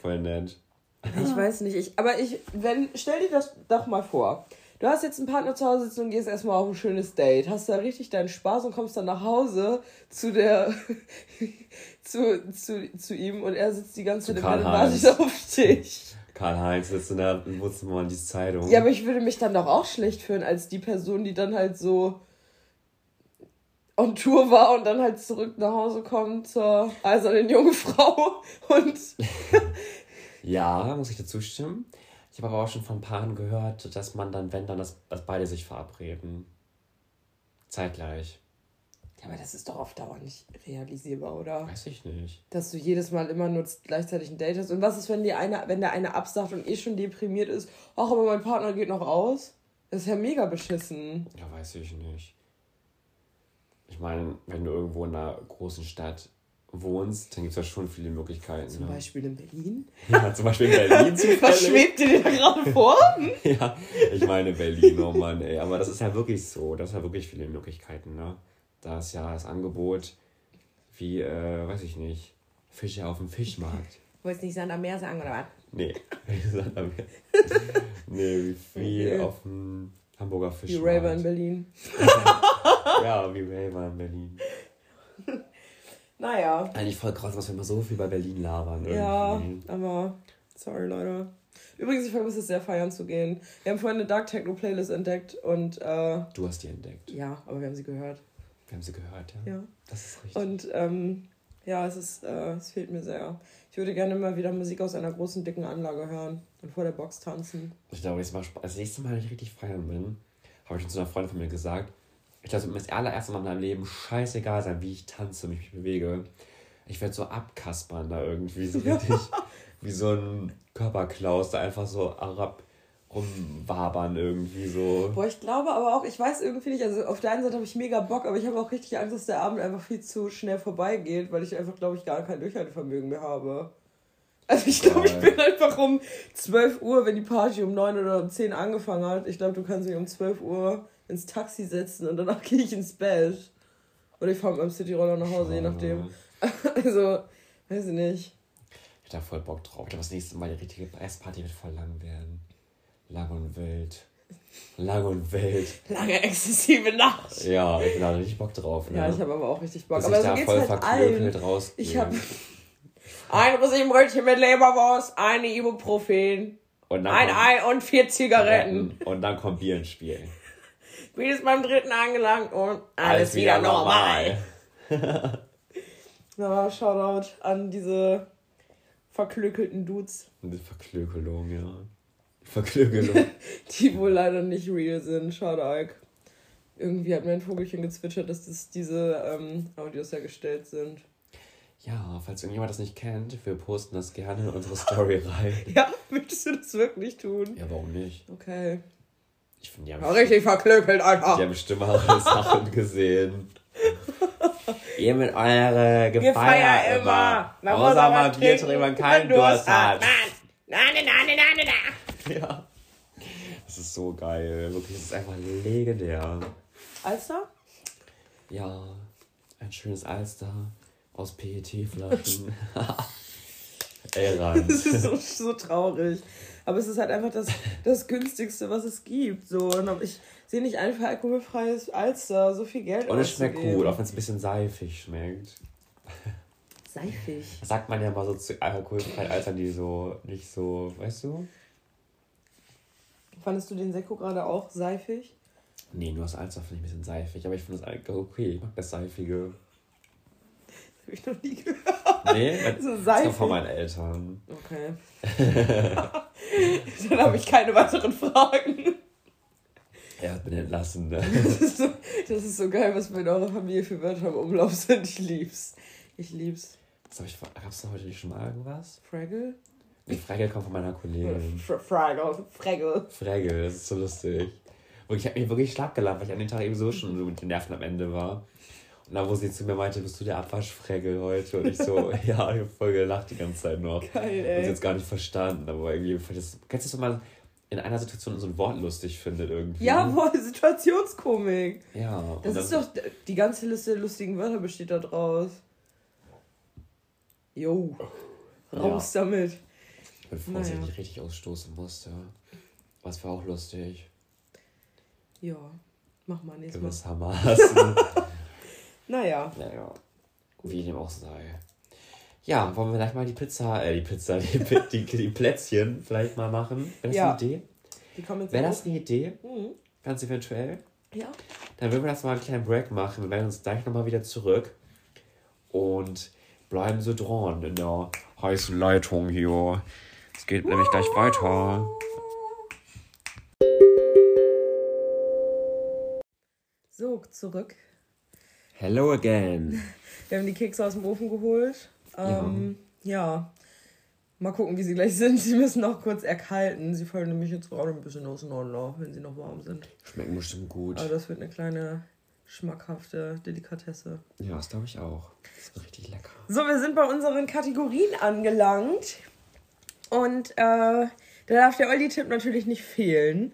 Voll nett. Ich weiß nicht, ich, aber ich, wenn, stell dir das doch mal vor. Du hast jetzt einen Partner zu Hause sitzen und gehst erstmal auf ein schönes Date, hast da richtig deinen Spaß und kommst dann nach Hause zu der, zu, zu, zu ihm und er sitzt die ganze Zeit im Bett und wartet auf dich. Karl-Heinz sitzt in der und liest Zeitung. Ja, aber ich würde mich dann doch auch schlecht fühlen als die Person, die dann halt so on Tour war und dann halt zurück nach Hause kommt zur eisernen jungen Frau und Ja, muss ich dazu stimmen. Ich habe aber auch schon von Paaren gehört, dass man dann, wenn dann, dass, dass beide sich verabreden. Zeitgleich. Ja, aber das ist doch auf Dauer nicht realisierbar, oder? Weiß ich nicht. Dass du jedes Mal immer nur gleichzeitig ein Date hast. Und was ist, wenn die eine, wenn der eine absagt und eh schon deprimiert ist, ach, aber mein Partner geht noch aus? Das ist ja mega beschissen. Ja, weiß ich nicht. Ich meine, wenn du irgendwo in einer großen Stadt wohnst, dann gibt es ja schon viele Möglichkeiten. Zum ne? Beispiel in Berlin. Ja, zum Beispiel in Berlin Was schwebt dir da gerade vor? Ja, ich meine Berlin, oh Mann, ey. Aber das ist ja wirklich so. Das ist ja wirklich viele Möglichkeiten, ne? Da ist ja das Angebot wie, äh, weiß ich nicht, Fische auf dem Fischmarkt. Wolltest nicht Sand am Meer sagen, oder was? Nee, nee, wie, wie Okay. auf dem Hamburger Fischmarkt. Raver in Berlin. Ja, wie Raver in Berlin. Naja. Eigentlich voll krass, was wir immer so viel bei Berlin labern. Ja, irgendwie. aber sorry, Leute. Übrigens, ich vermisse es sehr, feiern zu gehen. Wir haben vorhin eine Dark Techno Playlist entdeckt und äh, Du hast die entdeckt. ja, aber wir haben sie gehört. Wir haben sie gehört, ja. Ja. Das ist richtig. Und ähm, ja, es ist, äh, es fehlt mir sehr. Ich würde gerne mal wieder Musik aus einer großen, dicken Anlage hören und vor der Box tanzen. Ich glaube, das, war, das nächste Mal, wenn ich richtig feiern bin, habe ich schon zu einer Freundin von mir gesagt, ich glaube, es wird mir das allererste Mal in meinem Leben scheißegal sein, wie ich tanze, mich bewege. Ich werde so abkaspern da irgendwie, so richtig wie so ein Körperklaus, da einfach so arab rumwabern irgendwie so. Boah, ich glaube aber auch, ich weiß irgendwie nicht, also auf der einen Seite habe ich mega Bock, aber ich habe auch richtig Angst, dass der Abend einfach viel zu schnell vorbeigeht, weil ich einfach, glaube ich, gar kein Durchhaltevermögen mehr habe. Also ich glaube, ich bin einfach um 12 Uhr, wenn die Party um 9 oder um 10 angefangen hat, ich glaube, du kannst mich um 12 Uhr ins Taxi setzen und danach gehe ich ins Bett. Oder ich fahre mit meinem Cityroller nach Hause, je nachdem. Also, weiß ich nicht. Ich hab da voll Bock drauf. Ich glaube, das nächste Mal die richtige Essparty wird voll lang werden. Lang und wild. Lang und wild. Lange exzessive Nacht. Ja, ich bin da richtig Bock drauf. Ne? Ja, ich habe aber auch richtig Bock. Bis aber ich so da geht's voll halt verklöppelt allen. rausgehe. Ich habe ein Rosinenbrötchen mit Leberwurst, eine Ibuprofen, Und ein kommt Ei und vier Zigaretten. Und dann kommt Bier ins Spiel. Bin jetzt beim dritten angelangt und alles, wieder normal. Na, Shoutout an diese verklökelten Dudes, Eine Verklökelung, ja. Verklökelung. die wohl leider nicht real sind. Shoutout. Irgendwie hat mein Vogelchen gezwitschert, dass das diese ähm, Audios hergestellt sind. ja, falls irgendjemand das nicht kennt, wir posten das gerne in unsere Story rein. Ja, möchtest du das wirklich tun? Ja, warum nicht? Okay. Ich finde, die haben Ja, richtig verklökelt einfach. Die haben schlimmere Sachen gesehen. Ihr mit eurer Gefeier feiern immer. Man Außer muss aber mal Bier trinken, trinken, man wenn keinen Durst hat. Nein, nein, nein, nein, nein, nein. Ja. Das ist so geil. Wirklich, das ist einfach legendär. Alster? Ja, ein schönes Alster aus PET-Flaschen. Ey, Rand. Das ist so, so traurig. Aber es ist halt einfach das, das günstigste, was es gibt. So. Und ich sehe nicht einfach alkoholfreies Alster, so viel Geld Und es schmeckt gut, auch wenn es ein bisschen seifig schmeckt. Seifig. Das sagt man ja mal so zu alkoholfreien Altern, die so nicht so, weißt du? Fandest du den Sekko gerade auch seifig? Nee, nur das Alster finde ich ein bisschen seifig, aber ich finde das Alkohol okay. Ich mag das Seifige. Das habe ich noch nie gehört. Nee, das So kommt seifig. von meinen Eltern. Okay. Dann habe ich keine weiteren Fragen. Er hat mich entlassen. Ne? Das ist, so, das ist so geil, was bei eurer Familie für Wörter im Umlauf sind. Ich lieb's. Ich lieb's. Was hab ich, gab's da heute nicht schon mal irgendwas? Fraggle? Die Frage kommt von meiner Kollegin. Fr Fraggle. Fraggle. Frage, das ist so lustig. Und ich habe mich wirklich schlapp gelacht, weil ich an dem Tag eben so schon so mit den Nerven am Ende war. Und dann, wo sie zu mir meinte, bist du der Abwaschfregel heute? Und ich so, ja, ich hab voll gelacht die ganze Zeit noch. Geil, Und ey. sie jetzt gar nicht verstanden, aber irgendwie, das, kennst du das, wenn man in einer Situation so ein Wort lustig findet irgendwie? Ja, voll, Situationskomik. Ja. und Das ist doch, die ganze Liste der lustigen Wörter besteht da draus. Jo, raus damit. Ich bin froh, dass ich Naja. nicht richtig ausstoßen musste. Was war auch lustig. Ja, mach mal nächstes Mal. Gewissermaßen. Naja, naja, wie dem auch sei. Ja, wollen wir gleich mal die Pizza, äh, die Pizza, die, die, die Plätzchen vielleicht mal machen? Wäre das Ja. eine Idee? die kommen jetzt Wäre das eine Idee? Mhm. Ganz eventuell. Ja. Dann würden wir das mal einen kleinen Break machen. Wir werden uns gleich nochmal wieder zurück und bleiben so dran in der heißen Leitung hier. Es geht nämlich gleich weiter. So, zurück. Hello again. Wir haben die Kekse aus dem Ofen geholt. Ähm, ja. Mal gucken, wie sie gleich sind. Sie müssen noch kurz erkalten. Sie fallen nämlich jetzt gerade ein bisschen auseinander, wenn sie noch warm sind. Schmecken bestimmt gut. Aber das wird eine kleine schmackhafte Delikatesse. Ja, das glaube ich auch. Das wird richtig lecker. So, wir sind bei unseren Kategorien angelangt. Und äh, da darf der Olli-Tipp natürlich nicht fehlen.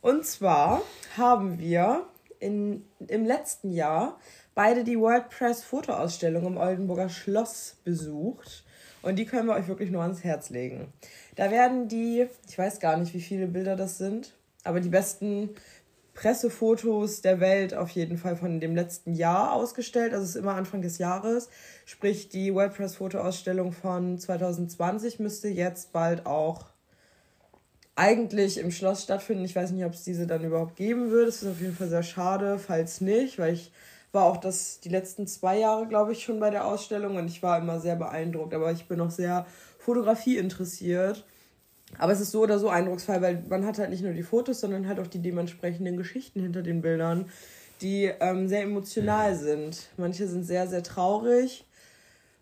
Und zwar haben wir in, im letzten Jahr beide die WordPress-Fotoausstellung im Oldenburger Schloss besucht. Und die können wir euch wirklich nur ans Herz legen. Da werden die, ich weiß gar nicht, wie viele Bilder das sind, aber die besten Pressefotos der Welt auf jeden Fall von dem letzten Jahr ausgestellt. Also es ist immer Anfang des Jahres. Sprich, die WordPress-Fotoausstellung von 2020 müsste jetzt bald auch eigentlich im Schloss stattfinden. Ich weiß nicht, ob es diese dann überhaupt geben wird. Es ist auf jeden Fall sehr schade, falls nicht, weil ich war auch das die letzten zwei Jahre, glaube ich, schon bei der Ausstellung und ich war immer sehr beeindruckt. Aber ich bin auch sehr Fotografie interessiert. Aber es ist so oder so eindrucksvoll, weil man hat halt nicht nur die Fotos, sondern halt auch die dementsprechenden Geschichten hinter den Bildern, die ähm, sehr emotional sind. Manche sind sehr, sehr traurig,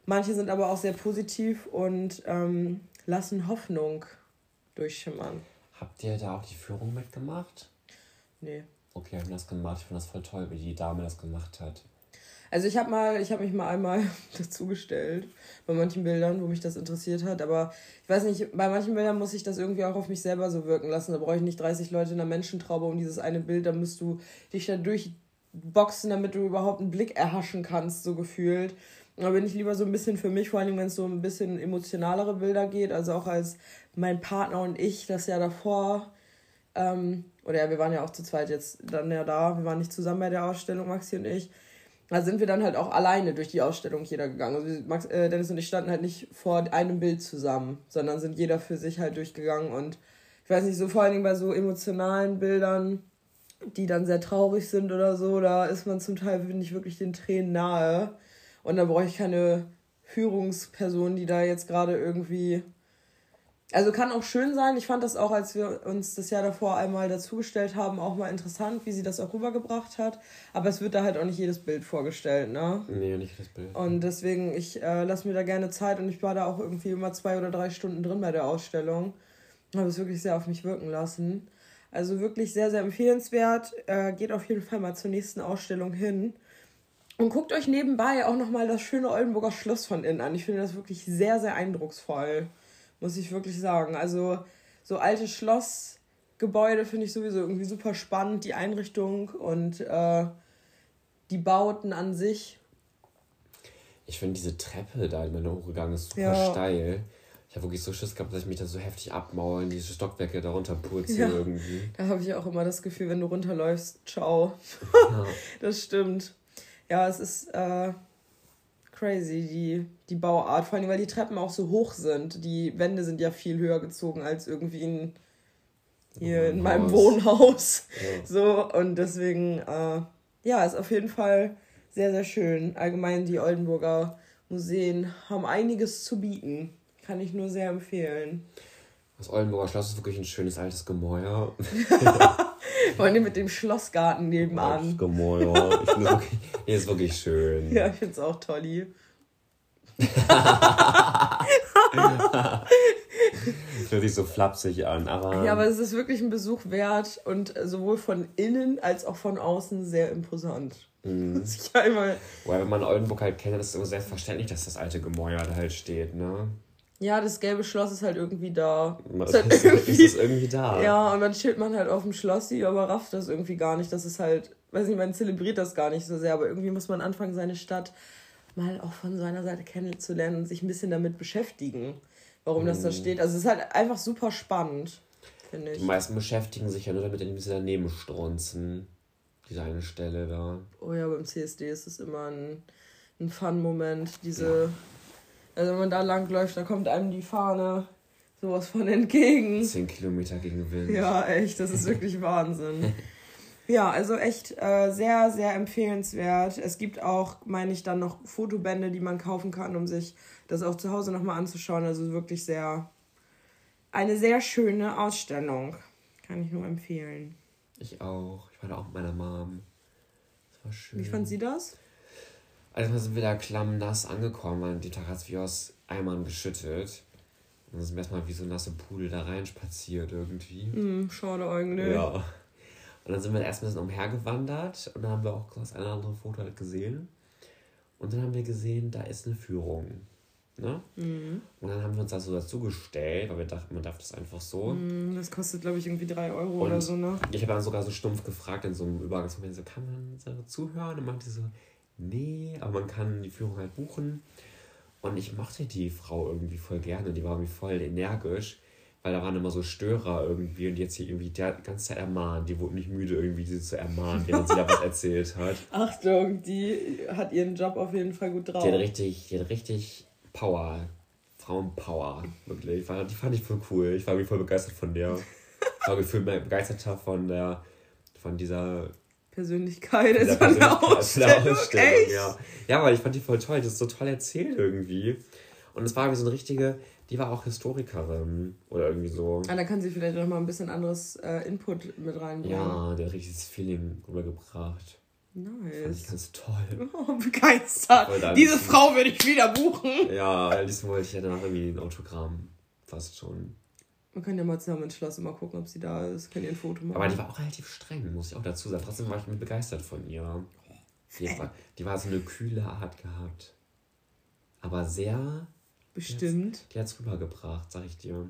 manche sind aber auch sehr positiv und ähm, lassen Hoffnung durchschimmern. Habt ihr da auch die Führung mitgemacht? Nee. Okay, wir haben das gemacht. Ich fand das voll toll, wie die Dame das gemacht hat. Also ich habe mal, ich habe mich mal einmal dazugestellt bei manchen Bildern, wo mich das interessiert hat, aber ich weiß nicht, bei manchen Bildern muss ich das irgendwie auch auf mich selber so wirken lassen. Da brauche ich nicht 30 Leute in einer Menschentraube um dieses eine Bild, da musst du dich da durchboxen, damit du überhaupt einen Blick erhaschen kannst, so gefühlt. Da bin ich lieber so ein bisschen für mich, vor allem wenn es so ein bisschen emotionalere Bilder geht, also auch als mein Partner und ich das ja davor ähm, oder ja, wir waren ja auch zu zweit jetzt dann ja da, wir waren nicht zusammen bei der Ausstellung, Maxi und ich. Da sind wir dann halt auch alleine durch die Ausstellung jeder gegangen. Also Max, äh, Dennis und ich standen halt nicht vor einem Bild zusammen, sondern sind jeder für sich halt durchgegangen und ich weiß nicht, so vor allen Dingen bei so emotionalen Bildern, die dann sehr traurig sind oder so, da ist man zum Teil, ich, wirklich den Tränen nahe. Und da brauche ich keine Führungsperson, die da jetzt gerade irgendwie also kann auch schön sein. Ich fand das auch, als wir uns das Jahr davor einmal dazugestellt haben, auch mal interessant, wie sie das auch rübergebracht hat. Aber es wird da halt auch nicht jedes Bild vorgestellt, ne? Nee, nicht jedes Bild. Und deswegen, ich äh, lasse mir da gerne Zeit und ich war da auch irgendwie immer zwei oder drei Stunden drin bei der Ausstellung. Habe es wirklich sehr auf mich wirken lassen. Also wirklich sehr, sehr empfehlenswert. Äh, geht auf jeden Fall mal zur nächsten Ausstellung hin. Und guckt euch nebenbei auch nochmal das schöne Oldenburger Schloss von innen an. Ich finde das wirklich sehr, sehr eindrucksvoll muss ich wirklich sagen. Also so alte Schlossgebäude finde ich sowieso irgendwie super spannend, die Einrichtung und äh, die Bauten an sich. Ich finde diese Treppe da, die man hochgegangen ist, super ja. steil. Ich habe wirklich so Schiss gehabt, dass ich mich da so heftig abmaulen, diese Stockwerke darunter purzeln ja, irgendwie. Da habe ich auch immer das Gefühl, wenn du runterläufst, ciao. Ja. das stimmt. Ja, es ist äh, crazy, die, die Bauart. Vor allem, weil die Treppen auch so hoch sind. Die Wände sind ja viel höher gezogen als irgendwie in, hier in meinem Wohnhaus. Ja. So, und deswegen, äh, ja, ist auf jeden Fall sehr, sehr schön. Allgemein die Oldenburger Museen haben einiges zu bieten. Kann ich nur sehr empfehlen. Das Oldenburger Schloss ist wirklich ein schönes altes Gemäuer. Vor allem mit dem Schlossgarten nebenan. Das Gemäuer. Ich finde es wirklich, ist wirklich schön. Ja, ich finde es auch toll. Hört sich so flapsig an, aber. Ja, aber es ist wirklich ein Besuch wert und sowohl von innen als auch von außen sehr imposant. Mhm. Weil wenn man Oldenburg halt kennt, ist es immer selbstverständlich, dass das alte Gemäuer da halt steht, ne? Ja, das gelbe Schloss ist halt irgendwie da. Ist, halt irgendwie, ist irgendwie da. Ja, und dann chillt man halt auf dem Schloss, aber rafft das irgendwie gar nicht. Das ist halt, weiß nicht, man zelebriert das gar nicht so sehr, aber irgendwie muss man anfangen, seine Stadt mal auch von seiner Seite kennenzulernen und sich ein bisschen damit beschäftigen, warum mhm. das da mhm. steht. Also es ist halt einfach super spannend, finde ich. Die meisten beschäftigen sich ja nur damit, indem sie daneben strunzen. Diese eine Stelle da. Oh ja, beim CSD ist es immer ein, ein Fun-Moment, diese. Ja also wenn man da lang läuft, da kommt einem die Fahne sowas von entgegen. Zehn Kilometer gegen Wind. Ja, echt, das ist wirklich Wahnsinn. Ja, also echt äh, sehr, sehr empfehlenswert. Es gibt auch, meine ich, dann noch Fotobände, die man kaufen kann, um sich das auch zu Hause nochmal anzuschauen. Also wirklich sehr, eine sehr schöne Ausstellung. Kann ich nur empfehlen. Ich auch. Ich war da auch mit meiner Mom. Das war schön. Wie fand sie das? Also sind wir da klammnass angekommen. An dem Tag hat es wie aus Eimern geschüttet. Und dann sind wir erstmal wie so nasse Pudel da rein spaziert irgendwie. Mm, schade eigentlich. Ja. Und dann sind wir erst ein bisschen umhergewandert und dann haben wir auch das eine oder andere Foto halt gesehen. Und dann haben wir gesehen, da ist eine Führung. Ne? Mhm. Und dann haben wir uns da so dazugestellt, weil wir dachten, man darf das einfach so. Mhm, das kostet, glaube ich, irgendwie 3 Euro und oder so, ne? Ich habe dann sogar so stumpf gefragt in so einem Übergangsmoment, so, kann man so zuhören? Und meinte so, nee, aber man kann die Führung halt buchen. Und ich mochte die Frau irgendwie voll gerne, die war irgendwie voll energisch, weil da waren immer so Störer irgendwie und jetzt hier irgendwie die ganze Zeit ermahnt. Die wurde nicht müde, irgendwie sie zu ermahnen, während sie da was erzählt hat. Achtung, die hat ihren Job auf jeden Fall gut drauf. Die hat richtig, die hat richtig Power. Frauenpower, wirklich. Die fand ich voll cool. Ich war irgendwie voll begeistert von der. Ich war gefühlt begeisterter von der, von dieser Persönlichkeit ist von der Ausstellung. Ausstellung echt? Ja. ja, weil ich fand die voll toll. Das ist so toll erzählt irgendwie. Und es war irgendwie so eine richtige, die war auch Historikerin oder irgendwie so. Ah, da kann sie vielleicht noch mal ein bisschen anderes äh, Input mit reinbringen. Ja, der hat richtiges Feeling rübergebracht. Nice. Fand ich ganz toll. Oh, begeistert. Diese Frau würde ich wieder buchen. Ja, diesmal wollte ich ja danach irgendwie ein Autogramm. Fast schon. Man kann ja mal zusammen ins Schloss mal gucken, ob sie da ist. Kann ihr ein Foto machen. Aber die war auch relativ streng, muss ich auch dazu sagen. Trotzdem war ich begeistert von ihr. Die war, die war so eine kühle Art gehabt. Aber sehr. Bestimmt. Die hat es rübergebracht, sag ich dir.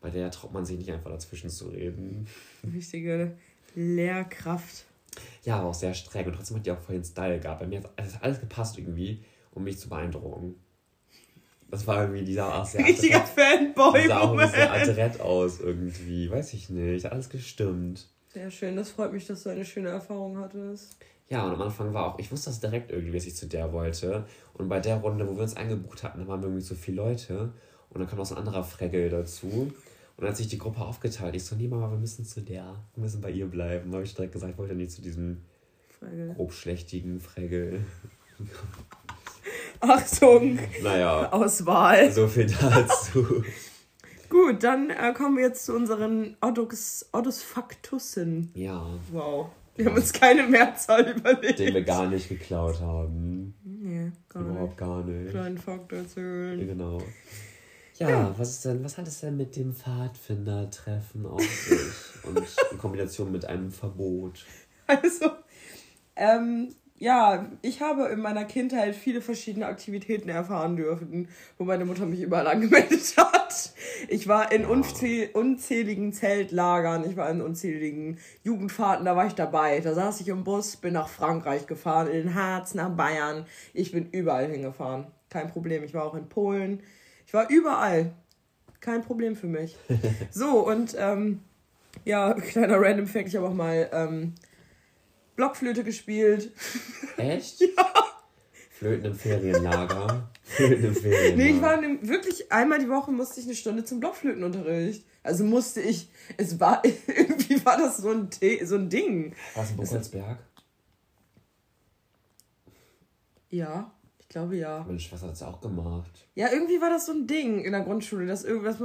Bei der traut man sich nicht einfach dazwischen zu reden. Richtige Lehrkraft. Ja, aber auch sehr streng. Und trotzdem hat die auch voll den Style gehabt. Bei mir hat alles gepasst irgendwie, um mich zu beeindrucken. Das war irgendwie dieser auch sehr Richtiger Fanboy. Die sah auch sehr adrett aus irgendwie. Weiß ich nicht. Hat alles gestimmt. Sehr schön, das freut mich, dass du eine schöne Erfahrung hattest. Ja, und am Anfang war auch, ich wusste das direkt irgendwie, dass ich zu der wollte. Und bei der Runde, wo wir uns eingebucht hatten, da waren wir irgendwie so viele Leute. Und dann kam noch so ein anderer Fregel dazu. Und dann hat sich die Gruppe aufgeteilt. Ich so, nee, Mama, wir müssen zu der. Wir müssen bei ihr bleiben. Da habe ich direkt gesagt, ich wollte nicht zu diesem Frage. grobschlächtigen Fregel. Achtung, Naja, Auswahl. so viel dazu. Gut, dann äh, kommen wir jetzt zu unseren Odus, Odus Factussen. Ja, Wow. Wir haben uns keine Mehrzahl überlegt. den wir gar nicht geklaut haben. Nee, gar nicht. Überhaupt gar nicht. Kleinen Fakt erzählen. Genau. Ja, was ist denn, was hat es denn mit dem Pfadfindertreffen auf sich? Und in Kombination mit einem Verbot. Also, ähm, ja, ich habe in meiner Kindheit viele verschiedene Aktivitäten erfahren dürfen, wo meine Mutter mich überall angemeldet hat. Ich war in unzäh unzähligen Zeltlagern, ich war in unzähligen Jugendfahrten, da war ich dabei. Da saß ich im Bus, bin nach Frankreich gefahren, in den Harz, nach Bayern. Ich bin überall hingefahren. Kein Problem. Ich war auch in Polen. Ich war überall. Kein Problem für mich. So, und ähm, ja, kleiner Random Fact, ich habe auch mal ähm, Blockflöte gespielt. Echt? Ja. Flöten im Ferienlager. Flöten im Ferienlager. Nee, ich war dem, wirklich einmal die Woche musste ich eine Stunde zum Blockflötenunterricht. Also musste ich, es war, irgendwie war das so ein, so ein Ding. Warst du in Buchholzberg? Ja, glaube ja. Meine Schwester hat es auch gemacht. Ja, irgendwie war das so ein Ding in der Grundschule, dass irgendwas,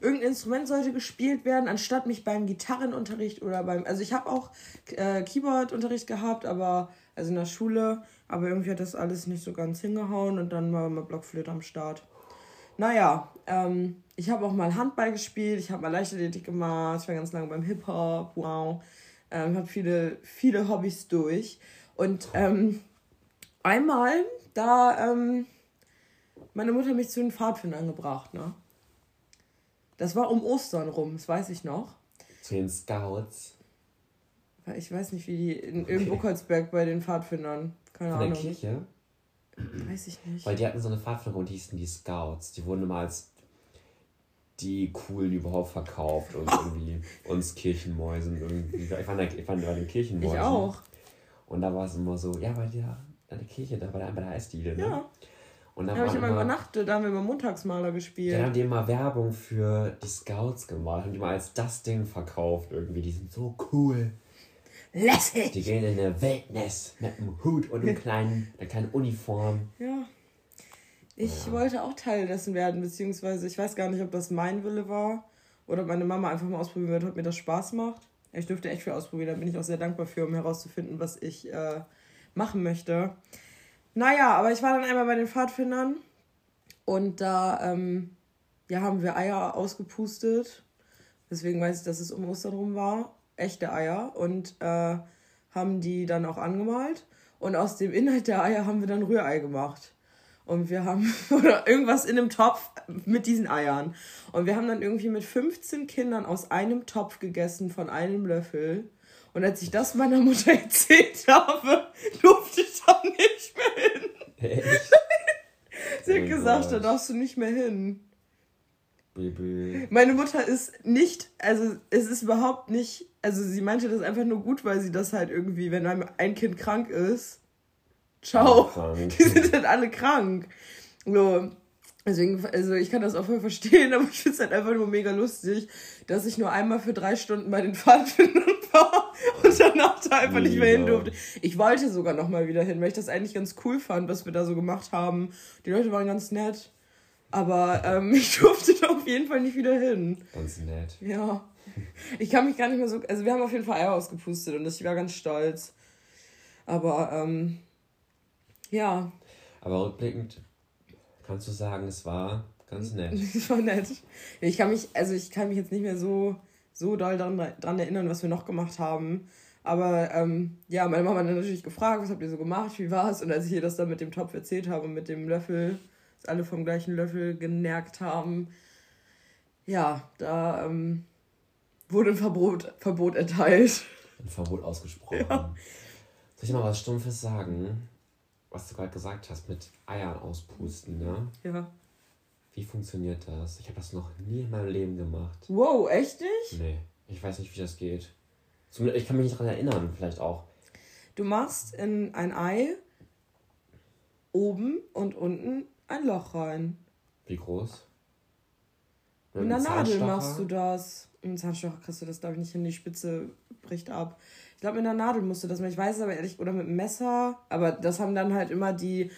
irgendein Instrument sollte gespielt werden, anstatt mich beim Gitarrenunterricht oder beim, also ich habe auch äh, Keyboardunterricht gehabt, aber, also in der Schule, aber irgendwie hat das alles nicht so ganz hingehauen und dann war mal Blockflöte am Start. Naja, ähm, ich habe auch mal Handball gespielt, ich habe mal Leichtathletik gemacht, ich war ganz lange beim Hip-Hop, wow. Ähm, habe viele, viele Hobbys durch. Und ähm, einmal, da, ähm, meine Mutter hat mich zu den Pfadfindern gebracht, ne? Das war um Ostern rum, das weiß ich noch. Zu den Scouts. Weil Ich weiß nicht, wie die in, in Buchholzberg bei den Pfadfindern. Keine Von der Ahnung. Kirche. Weiß ich nicht. Weil die hatten so eine Pfadfinder und die hießen die Scouts. Die wurden immer als die coolen überhaupt verkauft und irgendwie uns Kirchenmäusen irgendwie. Ich der, ich war bei den Kirchenmäusen. Ich auch. Und da war es immer so, ja, bei der, der Kirche, da bei der, bei der Eisdiele, ne? Ja. Und da Da habe ich immer übernachtet, da haben wir immer Montagsmaler gespielt. dann haben die immer Werbung für die Scouts gemacht, haben die mal als das Ding verkauft irgendwie. Die sind so cool. Lässig! Die gehen in eine Wildnis mit einem Hut und einem kleinen, einer kleinen Uniform. Ja. Ich wollte auch Teil dessen werden, beziehungsweise ich weiß gar nicht, ob das mein Wille war oder meine Mama einfach mal ausprobieren wird, ob mir das Spaß macht. Ich dürfte echt viel ausprobieren, da bin ich auch sehr dankbar für, um herauszufinden, was ich äh, machen möchte. Naja, aber ich war dann einmal bei den Pfadfindern und da ähm, ja, haben wir Eier ausgepustet. Deswegen weiß ich, dass es um Ostern rum war. Echte Eier. Und äh, haben die dann auch angemalt. Und aus dem Inhalt der Eier haben wir dann Rührei gemacht. Und wir haben, oder irgendwas in einem Topf mit diesen Eiern. Und wir haben dann irgendwie mit 15 Kindern aus einem Topf gegessen von einem Löffel. Und als ich das meiner Mutter erzählt habe, durfte ich da nicht mehr hin. Echt? Sie Oh hat mein gesagt, da Gott. darfst du nicht mehr hin. Baby. Meine Mutter ist nicht, also es ist überhaupt nicht, also sie meinte das einfach nur gut, weil sie das halt irgendwie, wenn ein Kind krank ist, ciao, Krank. die sind dann alle krank. So, deswegen, also ich kann das auch voll verstehen, aber ich finde es halt einfach nur mega lustig, dass ich nur einmal für drei Stunden bei den Pfadfindern war und danach da einfach nicht mehr hin durfte. Ich wollte sogar noch mal wieder hin, weil ich das eigentlich ganz cool fand, was wir da so gemacht haben. Die Leute waren ganz nett. Aber ähm, ich durfte da auf jeden Fall nicht wieder hin. Ganz nett. Ja. Ich kann mich gar nicht mehr so. Also, wir haben auf jeden Fall Eier ausgepustet und ich war ganz stolz. Aber, ähm, ja. Aber rückblickend kannst du sagen, es war Ganz nett. Das war nett. Ich kann mich, also ich kann mich jetzt nicht mehr so, so doll dran, dran erinnern, was wir noch gemacht haben. Aber ähm, ja, meine Mama hat dann natürlich gefragt, was habt ihr so gemacht, wie war es? Und als ich ihr das dann mit dem Topf erzählt habe und mit dem Löffel, dass alle vom gleichen Löffel genärgt haben, ja, da ähm, wurde ein Verbot, Verbot erteilt. Ein Verbot ausgesprochen. Ja. Soll ich mal was Stumpfes sagen? Was du gerade gesagt hast mit Eiern auspusten, ne? Ja. Wie funktioniert das? Ich habe das noch nie in meinem Leben gemacht. Wow, echt nicht? Nee, ich weiß nicht, wie das geht. Ich kann mich nicht daran erinnern, vielleicht auch. Du machst in ein Ei oben und unten ein Loch rein. Wie groß? Mit, einer Nadel machst du das. Mit einem Zahnstocher kriegst du das, glaube ich, nicht hin. Die Spitze bricht ab. Ich glaube, mit einer Nadel musst du das machen. Ich weiß es aber ehrlich, oder mit einem Messer. Aber das haben dann halt immer die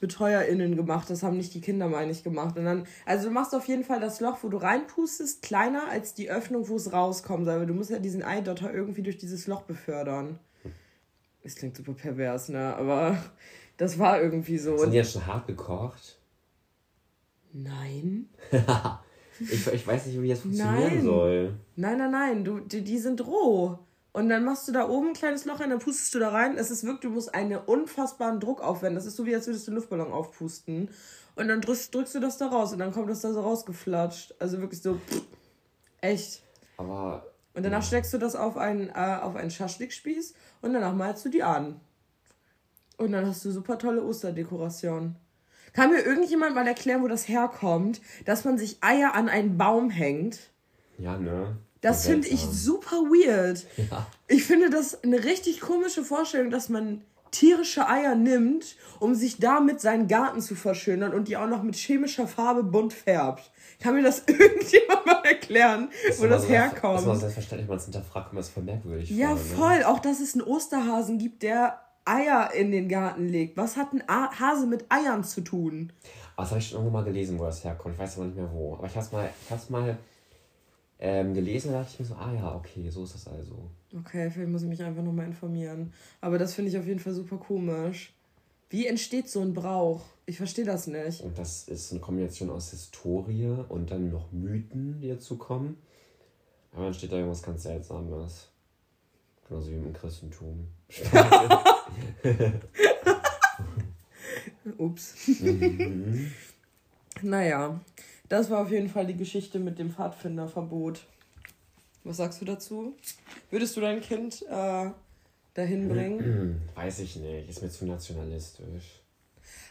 BetreuerInnen gemacht. Das haben nicht die Kinder, meine ich, gemacht. Und dann, also du machst auf jeden Fall das Loch, wo du reinpustest, kleiner als die Öffnung, wo es rauskommt. Aber du musst ja diesen Eidotter irgendwie durch dieses Loch befördern. Das klingt super pervers, ne? Aber das war irgendwie so. Sind die jetzt schon hart gekocht? Nein. Ich, ich weiß nicht, wie das funktionieren nein. soll. Nein, nein, nein. Du, die, die sind roh. Und dann machst du da oben ein kleines Loch rein, dann pustest du da rein. Es ist wirklich, du musst einen unfassbaren Druck aufwenden. Das ist so, wie als würdest du einen Luftballon aufpusten. Und dann drückst, drückst du das da raus und dann kommt das da so rausgeflatscht. Also wirklich so, pff, echt. Aber. Und danach ja. steckst du das auf einen, äh, auf einen Schaschlikspieß und danach malst du die an. Und dann hast du super tolle Osterdekoration. Kann mir irgendjemand mal erklären, wo das herkommt, dass man sich Eier an einen Baum hängt? Ja, ne? Das finde ich super weird. Ja. Ich finde das eine richtig komische Vorstellung, dass man tierische Eier nimmt, um sich damit seinen Garten zu verschönern und die auch noch mit chemischer Farbe bunt färbt. Kann mir das irgendjemand mal erklären, das wo das so herkommt? Das war selbstverständlich, man es hinterfragt, man es voll merkwürdig. Ja, vor, voll. Ne? Auch, dass es einen Osterhasen gibt, der Eier in den Garten legt. Was hat ein Hase mit Eiern zu tun? Oh, das habe ich schon irgendwo mal gelesen, wo das herkommt. Ich weiß aber nicht mehr wo. Aber ich habe es mal, mal ähm, gelesen und dachte ich mir so, ah ja, okay, so ist das also. Okay, vielleicht muss ich mich einfach nochmal informieren. Aber das finde ich auf jeden Fall super komisch. Wie entsteht so ein Brauch? Ich verstehe das nicht. Und das ist eine Kombination aus Historie und dann noch Mythen, die dazu kommen. Aber dann steht da irgendwas ganz Seltsames. Genauso wie im Christentum. Ups. Mhm. naja, das war auf jeden Fall die Geschichte mit dem Pfadfinderverbot. Was sagst du dazu? Würdest du dein Kind äh, dahin bringen? Weiß ich nicht, ist mir zu nationalistisch.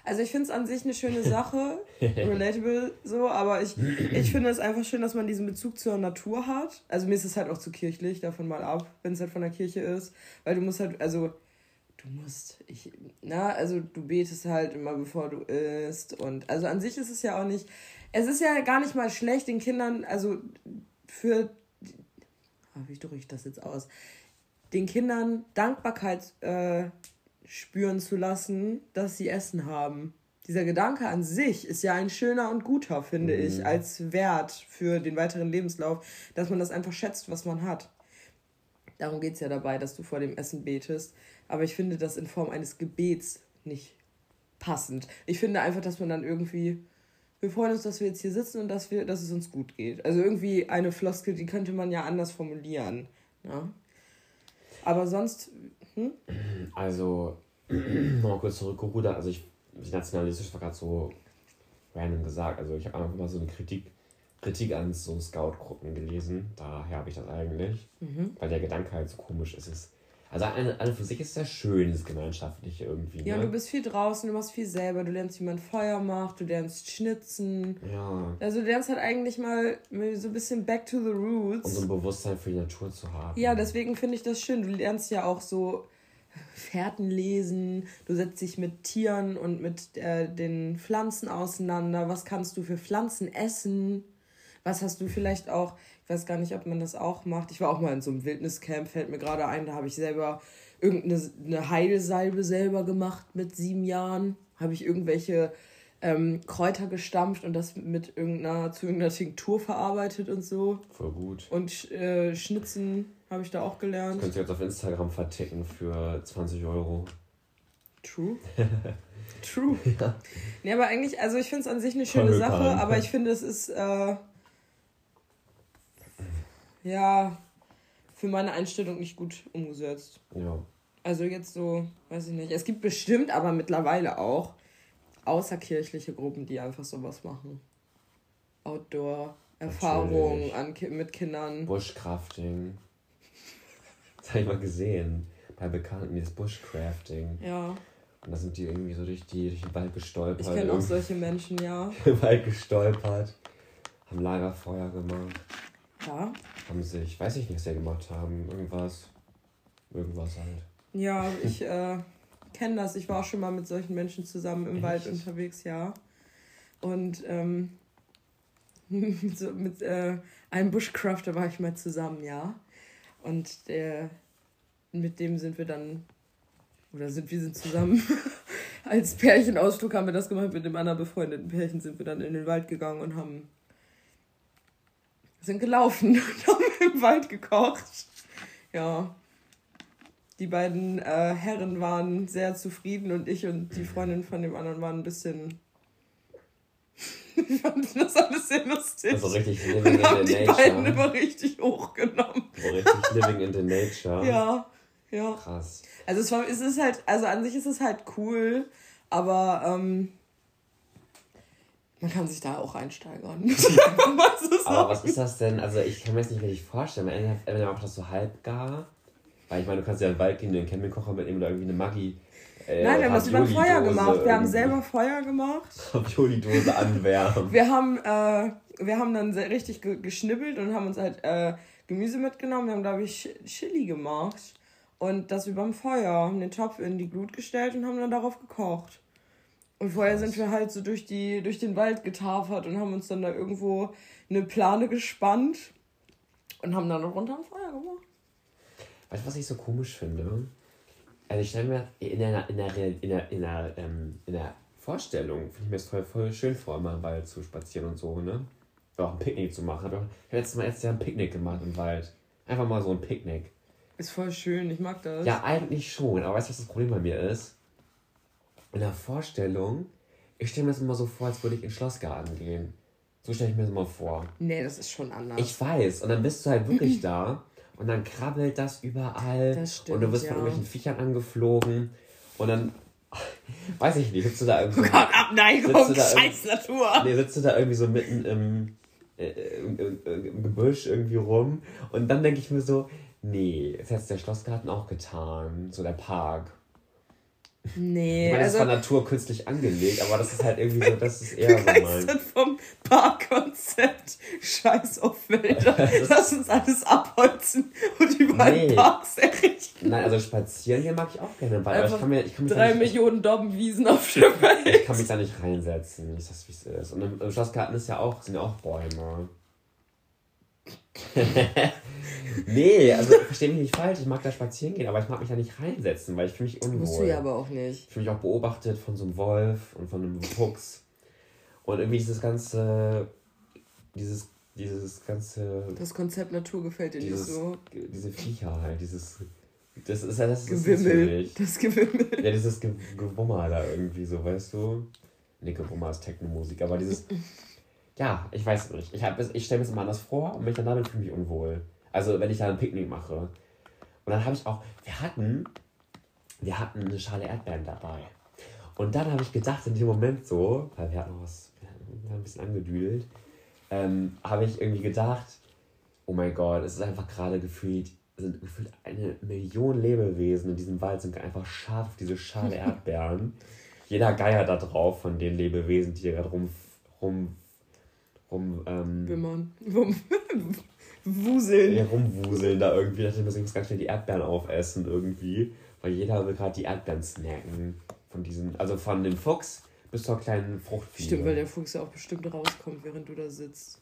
Also ich finde es an sich eine schöne Sache, relatable so, aber ich, ich finde es einfach schön, dass man diesen Bezug zur Natur hat. Also mir ist es halt auch zu kirchlich, davon mal ab, wenn es halt von der Kirche ist. Weil du musst halt, also du musst, ich, na, also du betest halt immer bevor du isst und also an sich ist es ja auch nicht, es ist ja gar nicht mal schlecht den Kindern, also für, ah, wie drücke ich das jetzt aus, den Kindern Dankbarkeit äh, spüren zu lassen, dass sie Essen haben. Dieser Gedanke an sich ist ja ein schöner und guter, finde mhm. ich, als Wert für den weiteren Lebenslauf, dass man das einfach schätzt, was man hat. Darum geht es ja dabei, dass du vor dem Essen betest. Aber ich finde das in Form eines Gebets nicht passend. Ich finde einfach, dass man dann irgendwie, wir freuen uns, dass wir jetzt hier sitzen und dass, wir, dass es uns gut geht. Also irgendwie eine Floskel, die könnte man ja anders formulieren. Ja? Aber sonst. Hm? Also, nochmal kurz zurückgerudert. Also, ich, nationalistisch war gerade so random gesagt. Also, ich habe einfach mal so eine Kritik, Kritik an so Scout-Gruppen gelesen. Daher habe ich das eigentlich. Mhm. Weil der Gedanke halt so komisch ist. Es also an, an für sich ist das schön, das Gemeinschaftliche irgendwie. Ja, ne? du bist viel draußen, du machst viel selber, du lernst, wie man Feuer macht, du lernst schnitzen. Ja. Also du lernst halt eigentlich mal so ein bisschen back to the roots. Um so ein Bewusstsein für die Natur zu haben. Ja, deswegen finde ich das schön. Du lernst ja auch so Fährten lesen, du setzt dich mit Tieren und mit äh, den Pflanzen auseinander. Was kannst du für Pflanzen essen? Was hast du vielleicht auch ich weiß gar nicht, ob man das auch macht. Ich war auch mal in so einem Wildniscamp, fällt mir gerade ein, da habe ich selber irgendeine Heilsalbe selber gemacht mit sieben Jahren. Habe ich irgendwelche ähm, Kräuter gestampft und das mit irgendeiner, zu irgendeiner Tinktur verarbeitet und so. Voll gut. Und äh, Schnitzen habe ich da auch gelernt. Das könnt ihr jetzt auf Instagram verticken für 20 Euro. True. True. Ja. Nee, aber eigentlich, also ich finde es an sich eine schöne Sache, aber ich finde, es ist, äh, ja, für meine Einstellung nicht gut umgesetzt. Ja. Also jetzt so, weiß ich nicht. Es gibt bestimmt aber mittlerweile auch außerkirchliche Gruppen, die einfach sowas machen. Outdoor-Erfahrungen mit Kindern. Bushcrafting. Das habe ich mal gesehen. Bei Bekannten, das Bushcrafting. Ja. Und da sind die irgendwie so durch, die, durch den Wald gestolpert. Ich kenne auch solche Menschen, ja. Im Wald gestolpert. Haben Lagerfeuer gemacht. Ja. Haben sich, weiß ich nicht, was sie gemacht haben. Irgendwas. Irgendwas halt. Ja, ich äh, kenne das. Ich war auch schon mal mit solchen Menschen zusammen im Echt? Wald unterwegs, ja. Und ähm, so mit äh, einem Bushcrafter war ich mal zusammen, ja. Und der, mit dem sind wir dann, oder sind wir sind zusammen, als Pärchenausflug haben wir das gemacht, mit dem anderen befreundeten Pärchen sind wir dann in den Wald gegangen und haben, sind gelaufen und haben im Wald gekocht. Ja, die beiden äh, Herren waren sehr zufrieden und ich und die Freundin von dem anderen waren ein bisschen. ich fand das alles sehr lustig. Also richtig living in the nature. Die beiden immer richtig hochgenommen. So richtig living in the nature. Ja, ja. Krass. Also es, war, es ist halt, also an sich ist es halt cool, aber ähm, man kann sich da auch einsteigern. aber was ist das denn? Also ich kann mir das nicht richtig vorstellen. Entweder macht das so halbgar weil ich meine, du kannst ja in den Wald gehen, den Campingkocher mitnehmen oder irgendwie eine Maggi. Äh, Nein, wir haben das über Feuer gemacht. Wir haben selber Feuer gemacht. Ravioli-Dose anwärmen. wir haben, äh, wir haben dann richtig geschnibbelt und haben uns halt äh, Gemüse mitgenommen. Wir haben, glaube ich, Chili gemacht. Und das über dem Feuer. Haben den Topf in die Glut gestellt und haben dann darauf gekocht. Und vorher sind wir halt so durch, die, durch den Wald getafert und haben uns dann da irgendwo eine Plane gespannt und haben dann noch runter am Feuer gemacht. Weißt du, was ich so komisch finde? Also ich stelle mir in der, in der, in der, in der, ähm, in der Vorstellung, finde ich mir das voll, voll schön vor, immer im Wald zu spazieren und so, ne? Oder auch ein Picknick zu machen. Ich habe letztes Mal Jahr ein Picknick gemacht im Wald. Einfach mal so ein Picknick. Ist voll schön, ich mag das. Ja, eigentlich schon, aber weißt du, was das Problem bei mir ist? In der Vorstellung, ich stelle mir das immer so vor, als würde ich in den Schlossgarten gehen. So stelle ich mir das immer vor. Nee, das ist schon anders. Ich weiß, und dann bist du halt wirklich da und dann krabbelt das überall das stimmt, und du wirst ja. von irgendwelchen Viechern angeflogen und dann weiß ich nicht, sitzt du da irgendwie. Oh Gott, Abneigung, scheiß Natur. Nee, sitzt du da irgendwie so mitten im, äh, im, im, im, Gebüsch irgendwie rum und dann denke ich mir so, nee, das hat der Schlossgarten auch getan, so der Park. Nee, ich meine, also, das ist von Natur künstlich angelegt, aber das ist halt irgendwie so, das ist eher so mein. vom Parkkonzept. Scheiß auf Wälder. Lass uns alles abholzen und überall nee. Parks errichten. Nein, also spazieren hier mag ich auch gerne, weil ich kann mir, ich kann mich drei Millionen Dobbenwiesen auf der Welt. Ich kann mich da nicht reinsetzen. Ich weiß, wie es ist. Und im, im Schlossgarten ist ja auch, sind ja auch Bäume. nee, also verstehe mich nicht falsch, ich mag da spazieren gehen, aber ich mag mich da nicht reinsetzen, weil ich fühle mich unwohl. Musst du ja aber auch nicht. Ich fühle mich auch beobachtet von so einem Wolf und von einem Fuchs. Und irgendwie dieses ganze, dieses, dieses ganze... Das Konzept Natur gefällt dir dieses, nicht so. Diese Viecher halt, dieses... Das ist ja das Gewimmel. Das Gewimmel. Ja, dieses Ge Gewummer da irgendwie so, weißt du? Ne, Gewummer ist Techno-Musik, aber dieses... Ja, ich weiß nicht. Ich, ich stelle mir das immer anders vor und mich dann damit fühle ich mich unwohl. Also wenn ich da ein Picknick mache. Und dann habe ich auch, wir hatten, wir hatten eine Schale Erdbeeren dabei. Und dann habe ich gedacht, in dem Moment so, weil wir hatten noch was, wir haben ein bisschen angedüdelt, ähm, habe ich irgendwie gedacht, oh mein Gott, es ist einfach gerade gefühlt, sind gefühlt eine Million Lebewesen in diesem Wald sind einfach scharf auf diese Schale Erdbeeren. Jeder Geier da drauf von den Lebewesen, die hier gerade rum, rum rum. Ähm, Wimmern. Wuseln. Ja, rumwuseln da irgendwie. Ich dachte, wir müssen ganz schnell die Erdbeeren aufessen irgendwie. Weil jeder will gerade die Erdbeeren snacken. Von diesen, also von dem Fuchs bis zur kleinen Fruchtfliege. Stimmt, weil der Fuchs ja auch bestimmt rauskommt, während du da sitzt.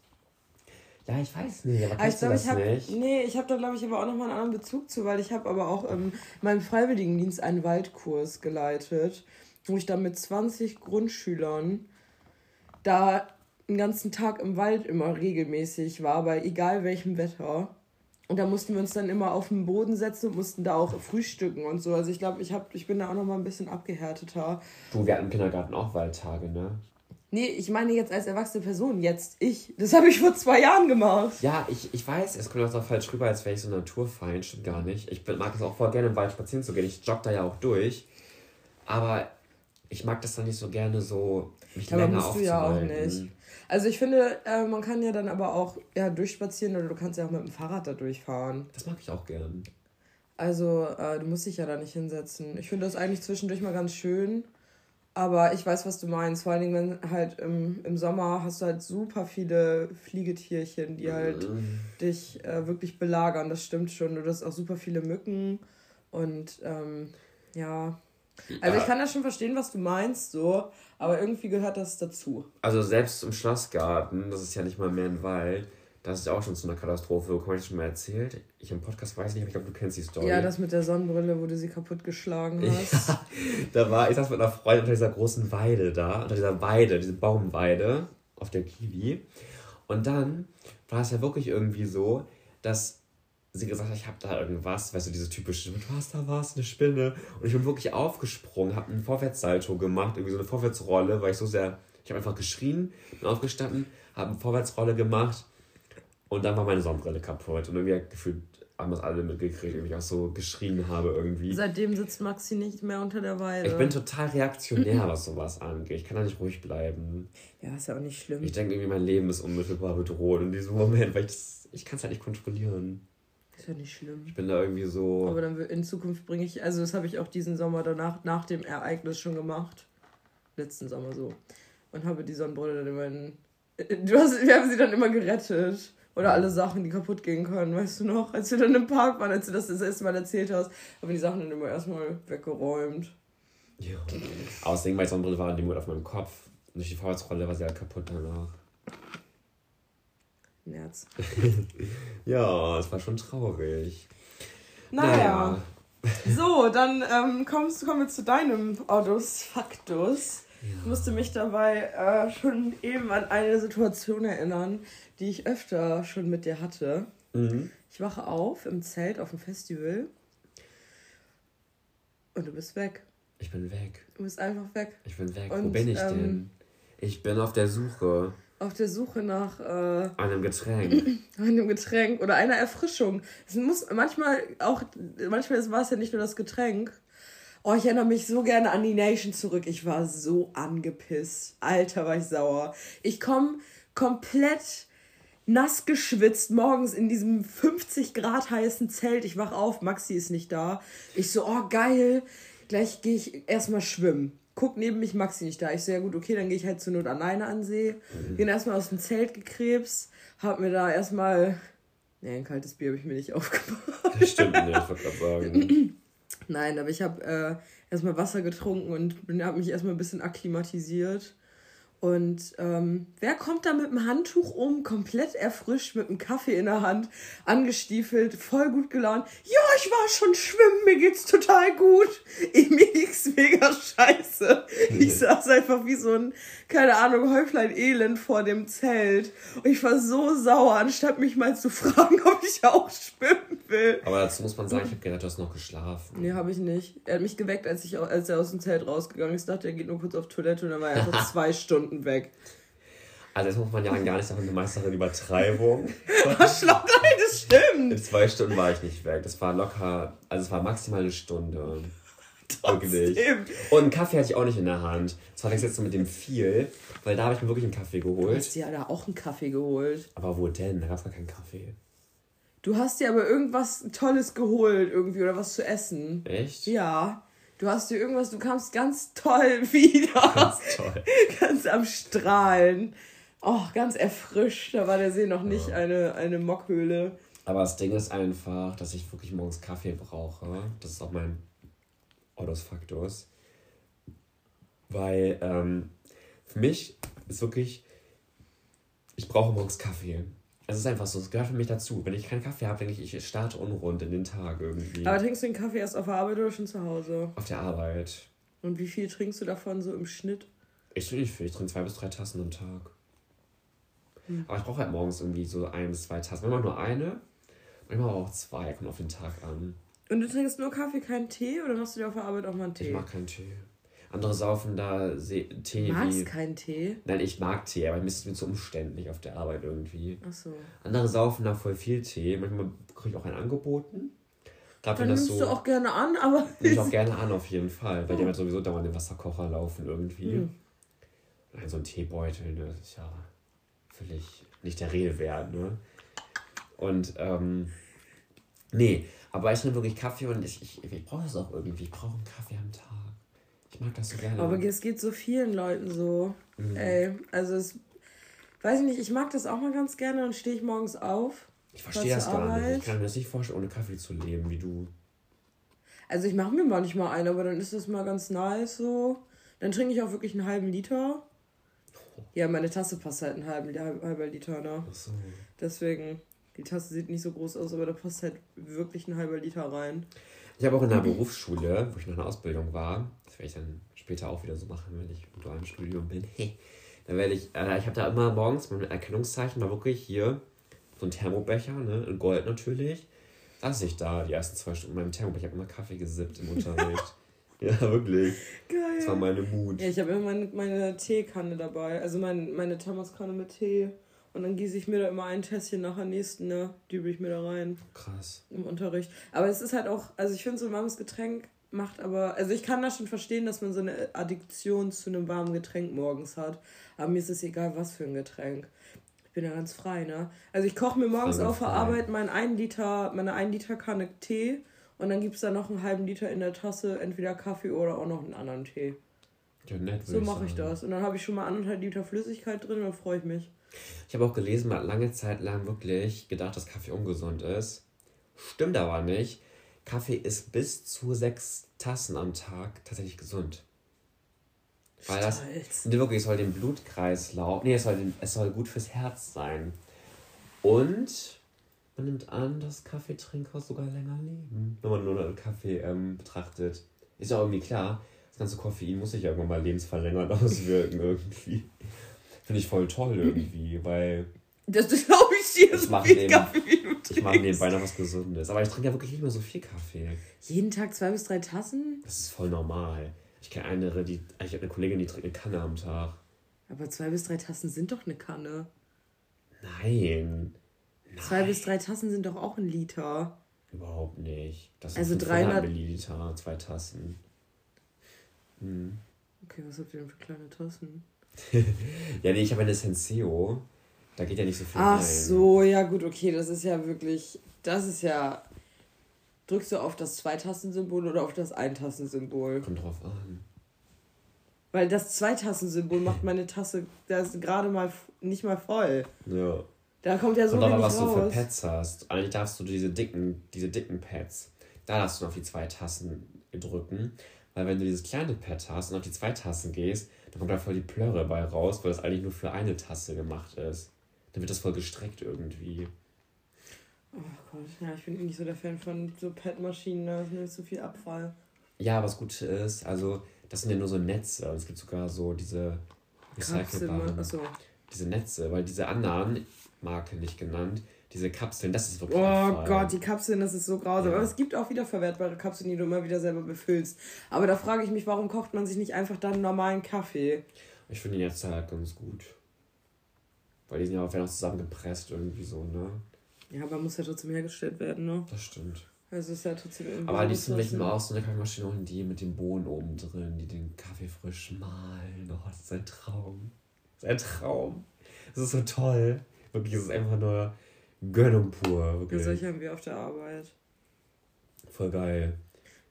Ja, ich weiß nicht, aber, aber ich glaube, ich habe nee, ich habe da glaube ich aber auch noch mal einen anderen Bezug zu, weil ich habe aber auch ähm, meinem Freiwilligendienst einen Waldkurs geleitet, wo ich da mit 20 Grundschülern da einen ganzen Tag im Wald immer regelmäßig war, bei egal welchem Wetter. Und da mussten wir uns dann immer auf den Boden setzen und mussten da auch frühstücken und so. Also ich glaube, ich, hab, ich bin da auch noch mal ein bisschen abgehärteter. Du, wir hatten im Kindergarten auch Waldtage, ne? Nee, ich meine jetzt als erwachsene Person, jetzt ich. Das habe ich vor zwei Jahren gemacht. Ja, ich, ich weiß, es kommt auch so falsch rüber, als wäre ich so naturfeind. Stimmt gar nicht. Ich mag es auch voll gerne im Wald spazieren zu gehen. Ich jogge da ja auch durch. Aber ich mag das dann nicht so gerne so, mich Aber länger musst du ja auch nicht. Also ich finde, äh, man kann ja dann aber auch ja, durchspazieren oder du kannst ja auch mit dem Fahrrad da durchfahren. Das mag ich auch gern. Also äh, du musst dich ja da nicht hinsetzen. Ich finde das eigentlich zwischendurch mal ganz schön. Aber ich weiß, was du meinst. Vor allen Dingen, wenn halt im, im Sommer hast du halt super viele Fliegetierchen, die halt Mhm. dich äh, wirklich belagern. Das stimmt schon. Du hast auch super viele Mücken. Und ähm, ja. Also ich kann das schon verstehen, was du meinst, so. Aber irgendwie gehört das dazu. Also selbst im Schlossgarten, das ist ja nicht mal mehr ein Wald, das ist ja auch schon zu einer Katastrophe. gekommen. Habe ich schon mal erzählt? Ich im Podcast weiß nicht, aber ich glaube, du kennst die Story. Ja, das mit der Sonnenbrille, wo du sie kaputtgeschlagen hast. Ja, da war, ich saß mit einer Freundin unter dieser großen Weide da, unter dieser Weide, diese Baumweide auf der Kiwi. Und dann war es ja wirklich irgendwie so, dass sie gesagt hat, ich habe da irgendwas, weißt du, diese typische, du hast da was, eine Spinne. Und ich bin wirklich aufgesprungen, habe einen Vorwärtssalto gemacht, irgendwie so eine Vorwärtsrolle, weil ich so sehr, ich habe einfach geschrien, bin aufgestanden, habe eine Vorwärtsrolle gemacht und dann war meine Sonnenbrille kaputt. Und irgendwie gefühlt haben das alle mitgekriegt, irgendwie ich auch so geschrien habe irgendwie. Seitdem sitzt Maxi nicht mehr unter der Weide. Ich bin total reaktionär, was sowas angeht. Ich kann da nicht ruhig bleiben. ja, ist ja auch nicht schlimm. Ich denke irgendwie, mein Leben ist unmittelbar bedroht in diesem Moment, weil ich das, ich kann es halt nicht kontrollieren. Ist ja nicht schlimm. Ich bin da irgendwie so. Aber dann in Zukunft bringe ich, also das habe ich auch diesen Sommer danach, nach dem Ereignis schon gemacht. Letzten Sommer so. Und habe die Sonnenbrille dann immer in. Du hast, wir haben sie dann immer gerettet. Oder alle Sachen, die kaputt gehen können, weißt du noch? Als wir dann im Park waren, als du das das erste Mal erzählt hast, haben wir die Sachen dann immer erstmal weggeräumt. Ja. Außerdem, die Sonnenbrille war in dem Moment auf meinem Kopf. Und durch die Vorwärtsrolle war sie halt kaputt danach. Nerz. Ja, es war schon traurig. Naja. So, dann ähm, kommst, kommen wir zu deinem Autos Faktus. Ich musste mich dabei äh, schon eben an eine Situation erinnern, die ich öfter schon mit dir hatte. Mhm. Ich wache auf im Zelt auf dem Festival und du bist weg. Ich bin weg. Du bist einfach weg. Ich bin weg. Wo Und, bin ich ähm, denn? Ich bin auf der Suche Auf der Suche nach äh, einem Getränk. einem Getränk oder einer Erfrischung. Es muss manchmal auch, manchmal war es ja nicht nur das Getränk. Oh, ich erinnere mich so gerne an die Nation zurück. Ich war so angepisst. Alter, war ich sauer. Ich komme komplett nass geschwitzt morgens in diesem 50 Grad heißen Zelt. Ich wach auf, Maxi ist nicht da. Ich so, oh geil. Gleich gehe ich erstmal schwimmen. Guck neben mich Maxi nicht da. Ich so, ja gut, okay, dann gehe ich halt zur Not alleine an See. Bin erstmal aus dem Zelt gekrebst. Hab mir da erstmal. Nee, ein kaltes Bier habe ich mir nicht aufgemacht. Das stimmt nicht, ich wollte gerade sagen. Nein, aber ich habe äh, erstmal Wasser getrunken und habe mich erstmal ein bisschen akklimatisiert. Und ähm, wer kommt da mit dem Handtuch um, komplett erfrischt, mit einem Kaffee in der Hand, angestiefelt, voll gut gelaunt? Ja, ich war schon schwimmen, mir geht's total gut. Mir ging's mega scheiße. Ich saß einfach wie so ein, keine Ahnung, Häuflein Elend vor dem Zelt. Und ich war so sauer, anstatt mich mal zu fragen, ob ich auch schwimmen will. Aber dazu muss man sagen, ich habe gedacht, du hast noch geschlafen. Nee, habe ich nicht. Er hat mich geweckt, als, ich, als er aus dem Zelt rausgegangen ist. Ich dachte, er geht nur kurz auf Toilette und dann war er einfach zwei Stunden weg. Also jetzt muss man ja gar nicht sagen, eine Meisterin Übertreibung. Arschloch, nein, das stimmt. In zwei Stunden war ich nicht weg. Das war locker, also es war maximal eine Stunde. Wirklich. Und einen Kaffee hatte ich auch nicht in der Hand. Das war jetzt mit dem viel, weil da habe ich mir wirklich einen Kaffee Du geholt. hast dir da auch einen Kaffee geholt. Aber wo denn? Da gab es gar keinen Kaffee. Du hast dir aber irgendwas Tolles geholt irgendwie oder was zu essen. Echt? Ja. Du hast dir irgendwas, du kamst ganz toll wieder. Ganz toll. ganz am Strahlen. Oh, ganz erfrischt. Da war der See noch nicht eine, eine Mockhöhle. Aber das Ding ist einfach, dass ich wirklich morgens Kaffee brauche. Das ist auch mein Odosfaktus. Weil ähm, für mich ist wirklich, ich brauche morgens Kaffee. Es ist einfach so, es gehört für mich dazu. Wenn ich keinen Kaffee habe, denke ich, ich starte unrund in den Tag irgendwie. Aber trinkst du den Kaffee erst auf der Arbeit oder schon zu Hause? Auf der Arbeit. Und wie viel trinkst du davon so im Schnitt? Ich trinke nicht viel, ich trinke zwei bis drei Tassen am Tag. Aber ich brauche halt morgens irgendwie so ein bis zwei Tassen. Manchmal nur eine, Manchmal auch zwei, kommt auf den Tag an. Und du trinkst nur Kaffee, keinen Tee oder machst du dir auf der Arbeit auch mal einen Tee? Ich mag keinen Tee. Andere saufen da Se Tee Du magst wie. keinen Tee? Nein, ich mag Tee, aber mir ist es mir zu umständlich auf der Arbeit irgendwie. Achso. Andere saufen da voll viel Tee. Manchmal kriege ich auch einen angeboten. Gerade Dann das nimmst so. du auch gerne an, aber. Nehme ich auch gerne an, auf jeden Fall. Weil die halt sowieso dauernd den Wasserkocher laufen irgendwie. Hm. Nein, so ein Teebeutel, ne, das ist ja völlig nicht der Rede wert, ne? Und, ähm, nee, aber ich trinke wirklich Kaffee und ich, ich, ich brauche es auch irgendwie. Ich brauche einen Kaffee am Tag. Ich mag das so gerne. Aber es geht so vielen Leuten so. Mhm. Ey, also es. Weiß ich nicht, ich mag das auch mal ganz gerne. Dann stehe ich morgens auf. ich verstehe das gar nicht. Arbeit. Ich kann mir das nicht vorstellen, ohne Kaffee zu leben, wie du. Also ich mache mir manchmal einen, aber dann ist das mal ganz nice so. Dann trinke ich auch wirklich einen halben Liter. Ja, meine Tasse passt halt einen halben halb- halber Liter, ne? Ach so. Deswegen, die Tasse sieht nicht so groß aus, aber da passt halt wirklich ein halber Liter rein. Ich habe auch in der Berufsschule, wo ich noch in der Ausbildung war, das werde ich dann später auch wieder so machen, wenn ich im dualen Studium bin. dann werde ich, äh, ich habe da immer morgens mein Erkennungszeichen, war wirklich hier so ein Thermobecher, ne, in Gold natürlich. Saß ich da die ersten zwei Stunden in meinem Thermobecher, habe immer Kaffee gesippt im Unterricht. ja, wirklich. Das war Geil. meine Mut. Ja, ich habe immer meine, meine Teekanne dabei, also mein, meine Thermoskanne mit Tee. Und dann gieße ich mir da immer ein Tässchen nach der nächsten, ne? Dübel ich mir da rein Krass. im Unterricht. Aber es ist halt auch, also ich finde so ein warmes Getränk macht aber, also ich kann das schon verstehen, dass man so eine Addiktion zu einem warmen Getränk morgens hat. Aber mir ist es egal, was für ein Getränk. Ich bin ja ganz frei, ne? Also ich koche mir morgens auf der. Arbeit mein 1 Liter, meine 1 Liter Kanne Tee und dann gibt es da noch einen halben Liter in der Tasse, entweder Kaffee oder auch noch einen anderen Tee. Ja, nett, So mache ich das. Und dann habe ich schon mal anderthalb Liter Flüssigkeit drin und dann freue ich mich. Ich habe auch gelesen, man hat lange Zeit lang wirklich gedacht, dass Kaffee ungesund ist. Stimmt aber nicht. Kaffee ist bis zu sechs Tassen am Tag tatsächlich gesund. Weil das Stolz. wirklich, es soll den Blutkreislauf, nee, es soll, den, es soll gut fürs Herz sein. Und man nimmt an, dass Kaffeetrinker sogar länger leben, wenn man nur Kaffee ähm, betrachtet. Ist ja irgendwie klar, das ganze Koffein muss sich ja irgendwann mal lebensverlängernd auswirken irgendwie. Finde ich voll toll irgendwie, weil Das glaube mach viel Kaffee wie du ich mache nebenbei noch was Gesundes. Aber ich trinke ja wirklich nicht mehr so viel Kaffee. Jeden Tag zwei bis drei Tassen? Das ist voll normal. Ich kenne eine, die, ich habe eine Kollegin, die trinkt eine Kanne am Tag. Aber zwei bis drei Tassen sind doch eine Kanne. Nein. Nein. Zwei bis drei Tassen sind doch auch ein Liter. Überhaupt nicht. Das sind Also 500 300 Milliliter, zwei Tassen. Hm. Okay, was habt ihr denn für kleine Tassen? Ja, nee, ich habe eine Senseo. Da geht ja nicht so viel Ach rein. so, ja gut, okay, das ist ja wirklich, das ist ja, drückst du auf das Zweitastensymbol oder auf das Eintastensymbol? Kommt drauf an. Weil das Zweitassensymbol macht meine Tasse, das ist gerade mal nicht mal voll. Ja. Da kommt ja so Kommt wenig was du für raus. Pads hast. Eigentlich darfst du diese dicken, diese dicken Pads, da darfst du noch die zwei Tassen drücken. Weil wenn du dieses kleine Pad hast und auf die zwei Tassen gehst, dann kommt da voll die Plörre bei raus, weil das eigentlich nur für eine Tasse gemacht ist. Dann wird das voll gestreckt irgendwie. Oh Gott, ja, ich bin eh nicht so der Fan von so Pad-Maschinen, da ist mir zu viel Abfall. Ja, was gut ist, also das sind ja nur so Netze. Es gibt sogar so diese recycelbaren, achso. diese Netze, weil diese anderen, Marke nicht genannt, diese Kapseln, das ist wirklich Oh Abfall. Gott, die Kapseln, das ist so grausam. Ja. Aber es gibt auch wieder verwertbare Kapseln, die du immer wieder selber befüllst. Aber da frage ich mich, warum kocht man sich nicht einfach dann einen normalen Kaffee? Ich finde die Netze halt ganz gut. Weil die sind ja auch, werden auch zusammengepresst irgendwie so, ne? Ja, aber muss ja trotzdem hergestellt werden, ne? Das stimmt. Also ist ja trotzdem irgendwie. Aber liebsten will ich Ressourcen. mir auch so eine Kaffeemaschine holen, die mit dem Bohnen oben drin, die den Kaffee frisch mahlen. Oh, das ist ein Traum. Das ist ein Traum. Das ist so toll. Wirklich, es ist einfach nur Gönnung pur. Ja, Wirklich. solche haben wir auf der Arbeit. Voll geil.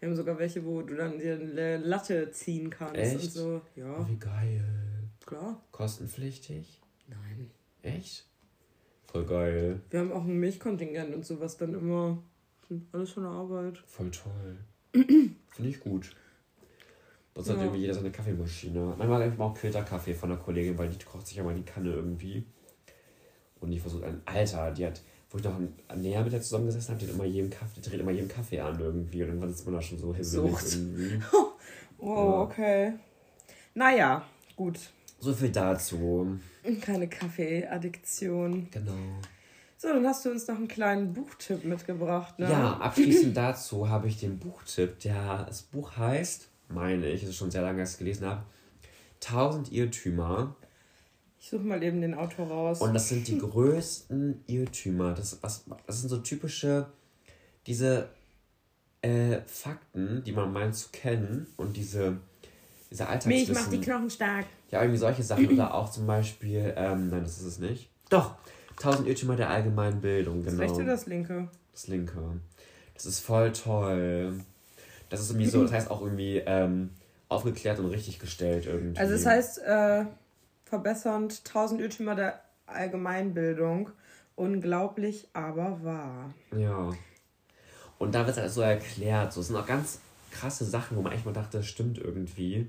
Wir haben sogar welche, wo du dann dir eine Latte ziehen kannst Echt? und so. Oh, Ja, wie geil. klar. Kostenpflichtig? Nein. Echt? Voll geil. Wir haben auch ein Milchkontingent und sowas dann immer. Alles von der Arbeit. Voll toll. Finde ich gut. Sonst hat Ja. irgendwie jeder seine Kaffeemaschine. Manchmal habe ich auch Filterkaffee von der Kollegin, weil die kocht sich ja mal in die Kanne irgendwie. Und ich versuche ein Alter, die hat, wo ich noch näher mit der zusammengesessen habe, die hat immer jedem Kaffee, die dreht immer jedem Kaffee an irgendwie. Und irgendwann sitzt man da schon so hibbelig irgendwie. Oh, Ja. okay. Naja, gut. So viel dazu. Keine Kaffeeaddiktion. Genau. So, dann hast du uns noch einen kleinen Buchtipp mitgebracht, ne? Ja, abschließend dazu habe ich den Buchtipp. Der, das Buch heißt, meine ich, es ist schon sehr lange, dass ich es gelesen habe, 1000 Irrtümer. Ich suche mal eben den Autor raus. Und das sind die größten Irrtümer. Das, was, das sind so typische, diese äh, Fakten, die man meint zu kennen und diese, diese Milch Alltagswissen. macht die Knochen stark. Ja, irgendwie solche Sachen. Oder auch zum Beispiel, ähm, nein, das ist es nicht. Doch, 1000 Irrtümer der allgemeinen Bildung, Das genau. rechte oder das linke? Das linke. Das ist voll toll. Das ist irgendwie so, das heißt auch irgendwie ähm, aufgeklärt und richtig gestellt irgendwie. Also es heißt äh, verbessernd 1000 Irrtümer der Allgemeinbildung. Unglaublich, aber wahr. Ja. Und da wird es halt so erklärt. So, es sind auch ganz krasse Sachen, wo man echt mal dachte, das stimmt irgendwie.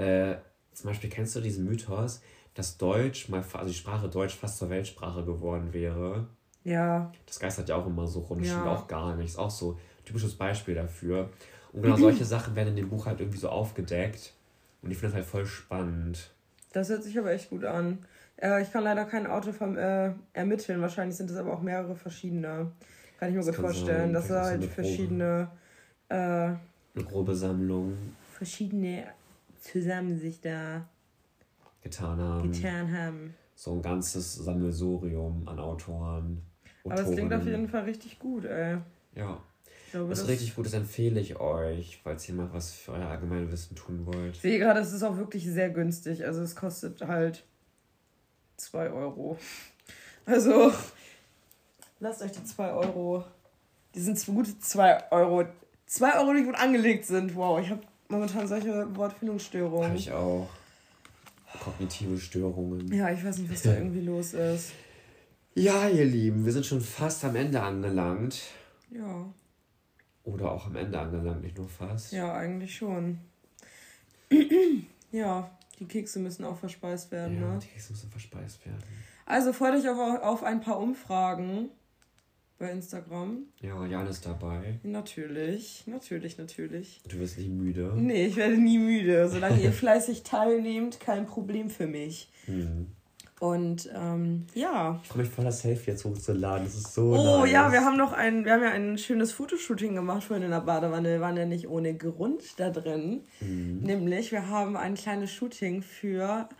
Äh, zum Beispiel kennst du diesen Mythos, dass Deutsch mal, also die Sprache Deutsch fast zur Weltsprache geworden wäre. Ja, Das geistert ja auch immer so rum, das Ja. stimmt auch gar nicht. Ist auch so ein typisches Beispiel dafür. Und genau solche Sachen werden in dem Buch halt irgendwie so aufgedeckt. Und ich finde das halt voll spannend. das hört sich aber echt gut an. Äh, ich kann leider kein Auto vom, äh, ermitteln. Wahrscheinlich sind es aber auch mehrere verschiedene. Kann ich mir Das gut vorstellen, sein. dass da halt verschiedene, äh, Eine grobe Sammlung verschiedene zusammen sich da getan haben. getan haben. So ein ganzes Sammelsurium an Autoren. Aber es klingt auf jeden Fall richtig gut, ey. Ja, glaube, ist richtig gut, das empfehle ich euch, falls ihr mal was für euer Allgemeinwissen tun wollt. Ich sehe gerade, es ist auch wirklich sehr günstig. Also es kostet halt 2 Euro. Also lasst euch die 2 Euro. Die sind zwei- gute 2 Euro. 2 Euro, die gut angelegt sind. Wow, ich habe momentan solche Wortfindungsstörungen. Habe ich auch. Kognitive Störungen. Ja, ich weiß nicht, was da irgendwie los ist. Ja, ihr Lieben, wir sind schon fast am Ende angelangt. Ja, Oder auch am Ende angelangt, nicht nur fast. ja, eigentlich schon. ja, die Kekse müssen auch verspeist werden, Ja, ne? die Kekse müssen verspeist werden. Also freut euch auf, auf ein paar Umfragen bei Instagram. Ja, Jan ist dabei. Natürlich, natürlich, natürlich. Du wirst nie müde. Nee, ich werde nie müde. Solange ihr fleißig teilnehmt, kein Problem für mich. Hm. Und ähm, ja. Ich freue mich voll, das Selfie jetzt hochzuladen. Das ist so Oh nice. ja, wir haben noch ein, wir haben ja ein schönes Fotoshooting gemacht vorhin in der Badewanne. Wir waren ja nicht ohne Grund da drin. Mhm. Nämlich, wir haben ein kleines Shooting für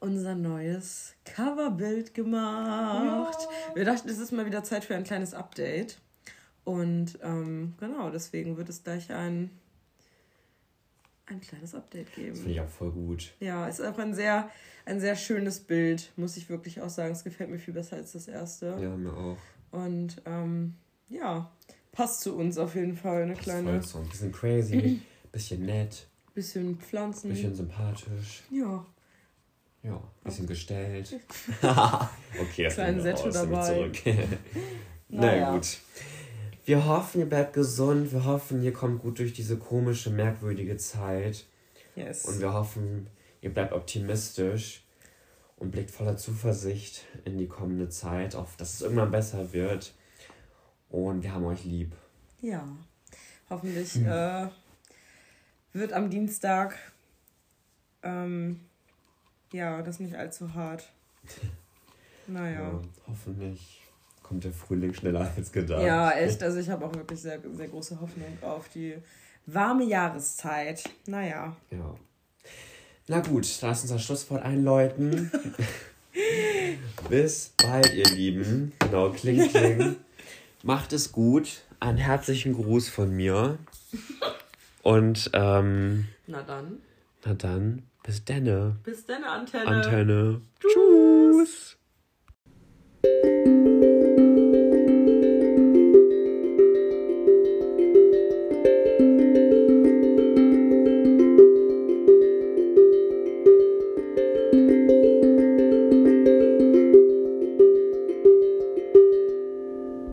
unser neues Coverbild gemacht. Wir dachten, es ist mal wieder Zeit für ein kleines Update. Und ähm, genau, deswegen wird es gleich ein, ein kleines Update Das geben. finde ich auch voll gut. Ja, es ist auch ein sehr, ein sehr schönes Bild, muss ich wirklich auch sagen. Es gefällt mir viel besser als das erste. Ja, mir auch. Und ähm, ja, passt zu uns auf jeden Fall. Eine Das ist kleine, voll so ein bisschen crazy, bisschen nett, bisschen Pflanzen. bisschen sympathisch. ja, Ja, bisschen gestellt. okay, das Kleinen nehmen wir Setto raus, dabei. Zurück. Na Naja. gut. Wir hoffen, ihr bleibt gesund. Wir hoffen, ihr kommt gut durch diese komische, merkwürdige Zeit. yes. Und wir hoffen, ihr bleibt optimistisch und blickt voller Zuversicht in die kommende Zeit, auf dass es irgendwann besser wird. Und wir haben euch lieb. Ja, hoffentlich Hm. äh, wird am Dienstag ähm, ja das nicht allzu hart. Naja. Ja, hoffentlich kommt der Frühling schneller als gedacht. Ja, echt. Also ich habe auch wirklich sehr, sehr große Hoffnung auf die warme Jahreszeit. Naja. Ja. Na gut, lasst uns das Schlusswort einläuten. Bis bald, ihr Lieben. Genau, kling, kling. Macht es gut. Einen herzlichen Gruß von mir. Und, ähm, Na dann. na dann, bis denne. Bis dann, Antenne. Antenne. Tschüss.